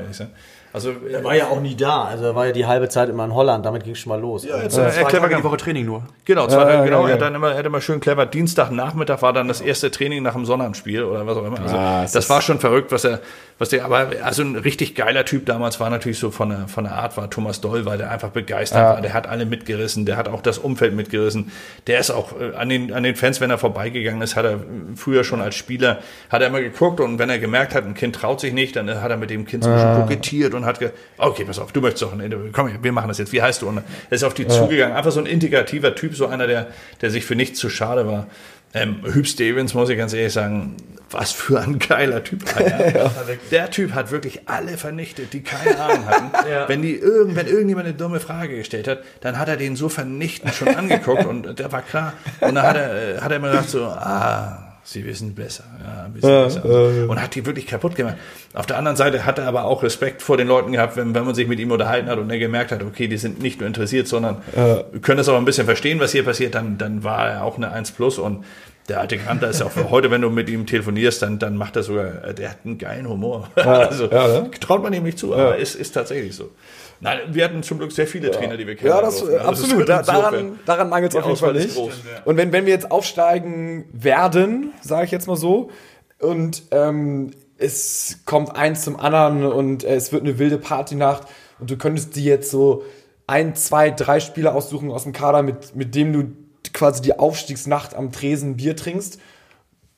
Also, er war ja auch nie da. Also er war ja die halbe Zeit immer in Holland. Damit ging es schon mal los. Ja, jetzt, äh, zwei clever Tage die Woche Training nur. Genau, zwei, ja, genau. Ja, er, hat dann immer, er hat immer schön clever. Dienstagnachmittag war dann das erste Training nach dem Sonnabendspiel oder was auch immer. Also, ah, das war schon verrückt, was er, was der, aber also ein richtig geiler Typ damals war natürlich so von der, von der Art war Thomas Doll, weil der einfach begeistert ja. war. Der hat alle mitgerissen, der hat auch das Umfeld mitgerissen. Der ist auch äh, an den, an den Fans, wenn er vorbeigegangen ist, hat er früher schon als Spieler, hat er immer geguckt und wenn er gemerkt hat, ein Kind traut sich nicht, dann hat er mit dem Kind so ein bisschen kokettiert und hat ge okay, pass auf, du möchtest doch, komm, wir machen das jetzt, wie heißt du? Und er ist auf die ja. zugegangen, einfach so ein integrativer Typ, so einer, der, der sich für nichts zu schade war. Ähm, Hüb Stevens, muss ich ganz ehrlich sagen, was für ein geiler Typ. [laughs] ja. Der Typ hat wirklich alle vernichtet, die keine Ahnung hatten. [laughs] ja. Wenn die irgend, wenn irgendjemand eine dumme Frage gestellt hat, dann hat er den so vernichtend schon angeguckt und der war klar. Und dann hat er, äh, hat er immer gedacht so, ah, sie wissen besser, ja, ein bisschen ja, besser. Äh, und hat die wirklich kaputt gemacht. Auf der anderen Seite hat er aber auch Respekt vor den Leuten gehabt, wenn, wenn man sich mit ihm unterhalten hat und er gemerkt hat, okay, die sind nicht nur interessiert, sondern äh, können das auch ein bisschen verstehen, was hier passiert, dann, dann war er auch eine 1 Plus und der alte Kanter ist ja auch [laughs] heute, wenn du mit ihm telefonierst, dann, dann macht er sogar, der hat einen geilen Humor. Ja, [laughs] also ne? traut man ihm nicht zu, aber ist, ist tatsächlich so. Nein, wir hatten zum Glück sehr viele Trainer, die wir kennen. Ja, das, durften. Also absolut. Das da, daran daran mangelt es auf jeden Fall nicht. Und wenn, wenn wir jetzt aufsteigen werden, sage ich jetzt mal so, und ähm, es kommt eins zum anderen und äh, es wird eine wilde Partynacht und du könntest dir jetzt so ein, zwei, drei Spieler aussuchen aus dem Kader, mit, mit dem du quasi die Aufstiegsnacht am Tresen Bier trinkst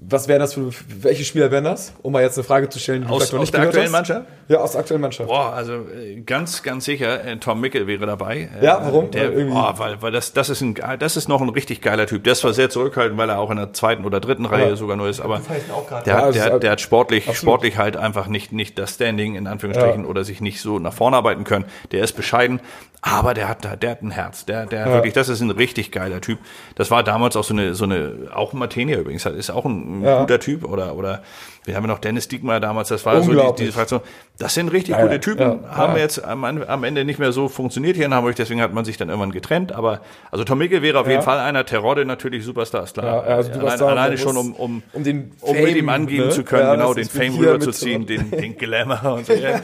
was wären das für, welche Spieler wären das? Um mal jetzt eine Frage zu stellen, die aus, du aus der aktuellen hast. Mannschaft? Ja, aus der aktuellen Mannschaft. Boah, also äh, ganz, ganz sicher, äh, Tom Mickel wäre dabei. Ja, warum? Der, oh, weil, weil das, das ist ein, das ist noch ein richtig geiler Typ. Der ist zwar sehr zurückhaltend, weil er auch in der zweiten oder dritten ja. Reihe sogar nur ist, aber der, ja, der, der, hat sportlich, absolut. sportlich halt einfach nicht, nicht das Standing in Anführungsstrichen ja. oder sich nicht so nach vorne arbeiten können. Der ist bescheiden, aber der hat, der hat ein Herz. Der, der ja. wirklich, das ist ein richtig geiler Typ. Das war damals auch so eine, so eine, auch Martenia übrigens, ist auch ein ja. guter Typ oder, oder wir haben ja noch Dennis Diekmeyer damals, das war so die, diese Fraktion. Das sind richtig ja, gute Typen, ja, haben ja. jetzt am, am, Ende nicht mehr so funktioniert hier in Hamburg, deswegen hat man sich dann irgendwann getrennt. Aber also Tom Micke wäre auf jeden Fall einer, Terodde natürlich Superstar, klar. Ja, also alleine, alleine schon, um, um, um, den um Fame, mit ihm angehen ne? zu können, genau, den Fame rüberzuziehen, den, den Glamour [laughs] und so. ja,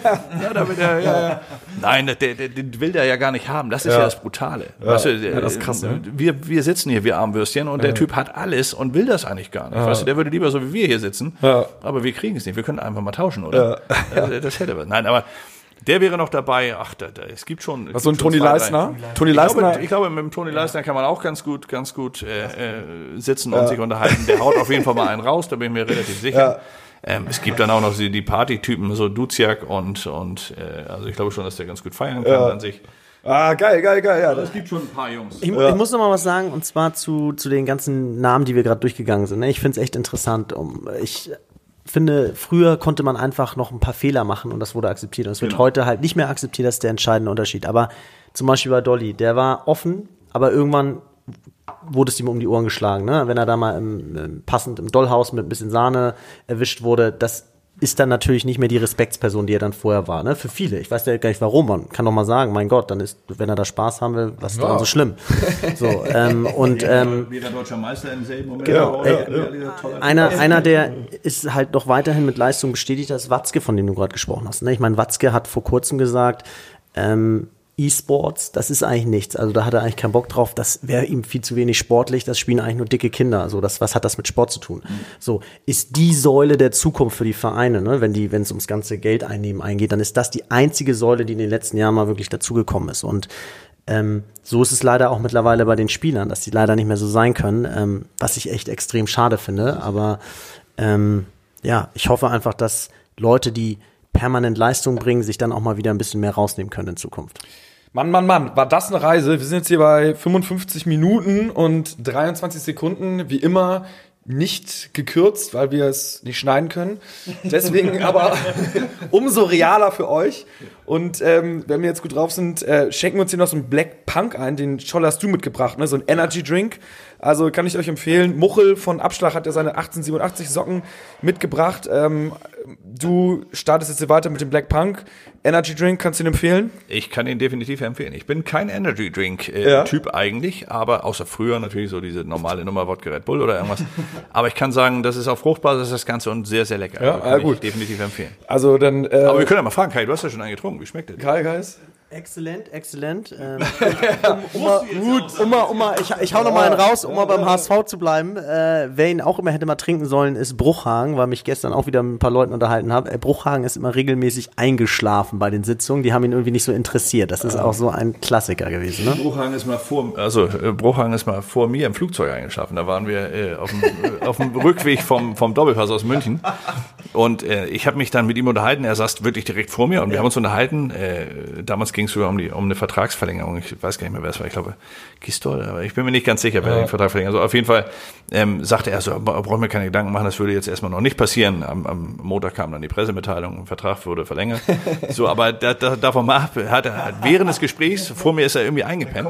damit er, ja, Nein, der, der, den will der ja gar nicht haben. Das ist ja, das Brutale. Weißt du, das ist krass, ne? wir, wir sitzen hier, wir Armwürstchen, und der Typ hat alles und will das eigentlich gar nicht. Weißt du, der würde lieber so wie wir hier sitzen, aber wir kriegen es nicht. Wir können einfach mal tauschen, oder? Ja. Das, [laughs] das hätte was. Nein, aber der wäre noch dabei. Ach, da, da, es gibt schon. Was so ein Toni Leisner? Toni Leisner. Ich glaube, mit dem Toni Leisner kann man auch ganz gut, ganz gut äh, äh, sitzen und ja. sich unterhalten. Der haut auf jeden Fall mal einen [laughs] raus. Da bin ich mir relativ sicher. Ja. Ähm, es gibt dann auch noch die, die Partytypen, so Duziak und und äh, also ich glaube schon, dass der ganz gut feiern kann ja. an sich. Ah, geil, geil, geil, ja. Es gibt schon ein paar Jungs. Ich, ja. ich muss noch mal was sagen, und zwar zu, zu den ganzen Namen, die wir gerade durchgegangen sind. Ne? Ich finde es echt interessant. Um, ich finde, früher konnte man einfach noch ein paar Fehler machen und das wurde akzeptiert. Und es wird genau. heute halt nicht mehr akzeptiert, das ist der entscheidende Unterschied. Aber zum Beispiel bei Dolly, der war offen, aber irgendwann wurde es ihm um die Ohren geschlagen. Ne? Wenn er da mal im, passend im Dollhaus mit ein bisschen Sahne erwischt wurde, das ist dann natürlich nicht mehr die Respektsperson, die er dann vorher war. Ne? Für viele. Ich weiß ja gar nicht warum. Man kann doch mal sagen, mein Gott, dann ist, wenn er da Spaß haben will, was ist ja. daran so schlimm? [laughs] So, ähm, und ähm, wieder deutscher Meister im selben Moment. Genau. Äh, einer, einer, der ist halt noch weiterhin mit Leistung bestätigt, das ist Watzke, von dem du gerade gesprochen hast. Ne? Ich meine, Watzke hat vor kurzem gesagt, ähm, E-Sports, das ist eigentlich nichts. Also da hat er eigentlich keinen Bock drauf. Das wäre ihm viel zu wenig sportlich. Das spielen eigentlich nur dicke Kinder. Also das, was hat das mit Sport zu tun? So ist die Säule der Zukunft für die Vereine. Ne? Wenn die, wenn es ums ganze Geld einnehmen eingeht, dann ist das die einzige Säule, die in den letzten Jahren mal wirklich dazugekommen ist. Und ähm, so ist es leider auch mittlerweile bei den Spielern, dass die leider nicht mehr so sein können, ähm, was ich echt extrem schade finde. Aber ähm, ja, ich hoffe einfach, dass Leute, die permanent Leistung bringen, sich dann auch mal wieder ein bisschen mehr rausnehmen können in Zukunft. Mann, Mann, Mann, war das eine Reise? Wir sind jetzt hier bei 55 Minuten und 23 Sekunden, wie immer nicht gekürzt, weil wir es nicht schneiden können. Deswegen [laughs] aber [laughs] umso realer für euch. Und ähm, wenn wir jetzt gut drauf sind, äh, schenken wir uns hier noch so einen Black Punk ein, den Scholl hast du mitgebracht, ne? so ein Energy Drink. Also kann ich euch empfehlen. Muchel von Abschlag hat ja seine 1887 Socken mitgebracht. Ähm, du startest jetzt hier weiter mit dem Black Punk. Energy Drink, kannst du ihn empfehlen? Ich kann ihn definitiv empfehlen. Ich bin kein Energy Drink äh, ja. Typ eigentlich, aber außer früher natürlich so diese normale Nummer Wodka Red Bull oder irgendwas. [laughs] aber ich kann sagen, das ist auf Fruchtbasis das Ganze und sehr, sehr lecker. Ja, also kann gut. definitiv empfehlen. Also dann. Äh, aber wir können ja mal fragen, Kai, du hast ja schon einen getrunken. Wie schmeckt der? Kai, Guys? Exzellent, exzellent. [laughs] Ähm, um, um, um um ich, ich hau noch mal einen raus, um mal beim HSV zu bleiben. Äh, wer ihn auch immer hätte mal trinken sollen, ist Bruchhagen, weil mich gestern auch wieder mit ein paar Leuten unterhalten habe. Äh, Bruchhagen ist immer regelmäßig eingeschlafen bei den Sitzungen. Die haben ihn irgendwie nicht so interessiert. Das ist auch so ein Klassiker gewesen. Ne? Bruchhagen ist mal vor, also äh, Bruchhagen ist mal vor mir im Flugzeug eingeschlafen. Da waren wir äh, auf, dem, äh, auf dem [laughs] Rückweg vom, vom Doppelpass aus München. Und äh, ich habe mich dann mit ihm unterhalten. Er saß wirklich direkt vor mir und wir haben uns unterhalten. Äh, damals ging sogar um, die, um eine Vertragsverlängerung. Ich weiß gar nicht mehr, wer es war. Ich glaube, Gistol, aber ich bin mir nicht ganz sicher, wer ja. den Vertrag verlängert. Also auf jeden Fall ähm, sagte er so, brauchen wir keine Gedanken machen, das würde jetzt erstmal noch nicht passieren. Am, am Montag kam dann die Pressemitteilung, ein Vertrag wurde verlängert. [laughs] so, aber da, da, davon mal ab, hat er während des Gesprächs, vor mir ist er irgendwie eingepennt.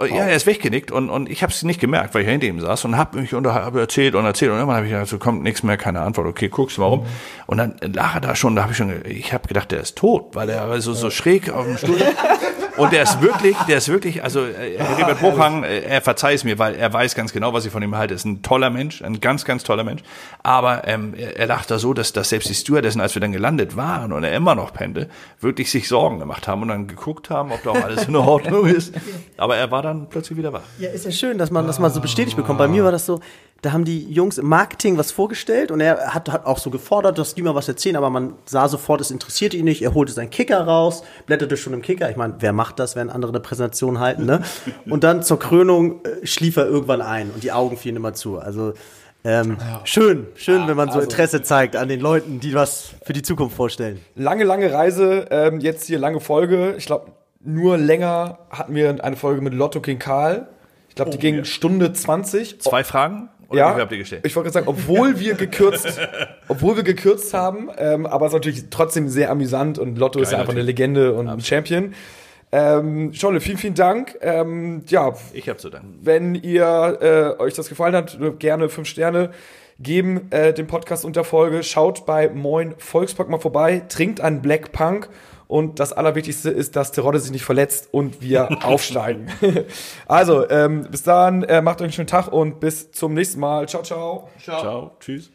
Ja, er ist weggenickt und, und ich habe es nicht gemerkt, weil ich hinter ihm saß und habe mich unter, hab erzählt und erzählt und irgendwann habe ich gesagt, so kommt nichts mehr, keine Antwort. Okay, guckst du mal rum. Mhm. Und dann lag er da schon, da habe ich schon, ich habe gedacht, der ist tot, weil er so, so schräg auf dem Stuhl [laughs] Und der ist wirklich, der ist wirklich, also äh, Herbert Hochhang, äh, er verzeiht es mir, weil er weiß ganz genau, was ich von ihm halte. Er ist ein toller Mensch, ein ganz, ganz toller Mensch. Aber ähm, er, er lacht da so, dass, dass selbst die Stewardessen, als wir dann gelandet waren und er immer noch pennte, wirklich sich Sorgen gemacht haben und dann geguckt haben, ob da auch alles in Ordnung ist. Aber er war dann plötzlich wieder wach. Ja, ist ja schön, dass man das mal so bestätigt bekommt. Bei mir war das so, da haben die Jungs im Marketing was vorgestellt und er hat, hat auch so gefordert, dass die mal was erzählen, aber man sah sofort, es interessiert ihn nicht. Er holte seinen Kicker raus, blätterte schon im Kicker. Ich meine, wer macht das, wenn andere eine Präsentation halten, ne? [laughs] Und dann zur Krönung äh, schlief er irgendwann ein und die Augen fielen immer zu. Also ähm, ja. Schön, schön, ja, wenn man so also, Interesse zeigt an den Leuten, die was für die Zukunft vorstellen. Lange, lange Reise, ähm, jetzt hier lange Folge. Ich glaube, nur länger hatten wir eine Folge mit Lotto King Karl. Ich glaube, die oh, ging ja. Stunde 20. Zwei Fragen? Oder ja, habt ihr gestellt? ich wollte gerade sagen, obwohl wir gekürzt, [laughs] obwohl wir gekürzt haben, ähm, aber es ist natürlich trotzdem sehr amüsant und Lotto Geil, ist ja einfach eine Legende und ein Champion. Ähm, Scholle, vielen, vielen Dank. Ähm, ja, ich habe zu danken. Wenn ihr äh, euch das gefallen hat, gerne fünf Sterne geben äh, dem Podcast unter Folge. Schaut bei Moin Volkspark mal vorbei, trinkt einen Black Punk und das Allerwichtigste ist, dass Terodde sich nicht verletzt und wir [laughs] aufsteigen. [laughs] also, ähm, bis dann, äh, macht euch einen schönen Tag und bis zum nächsten Mal. Ciao, ciao. Ciao. ciao. Tschüss.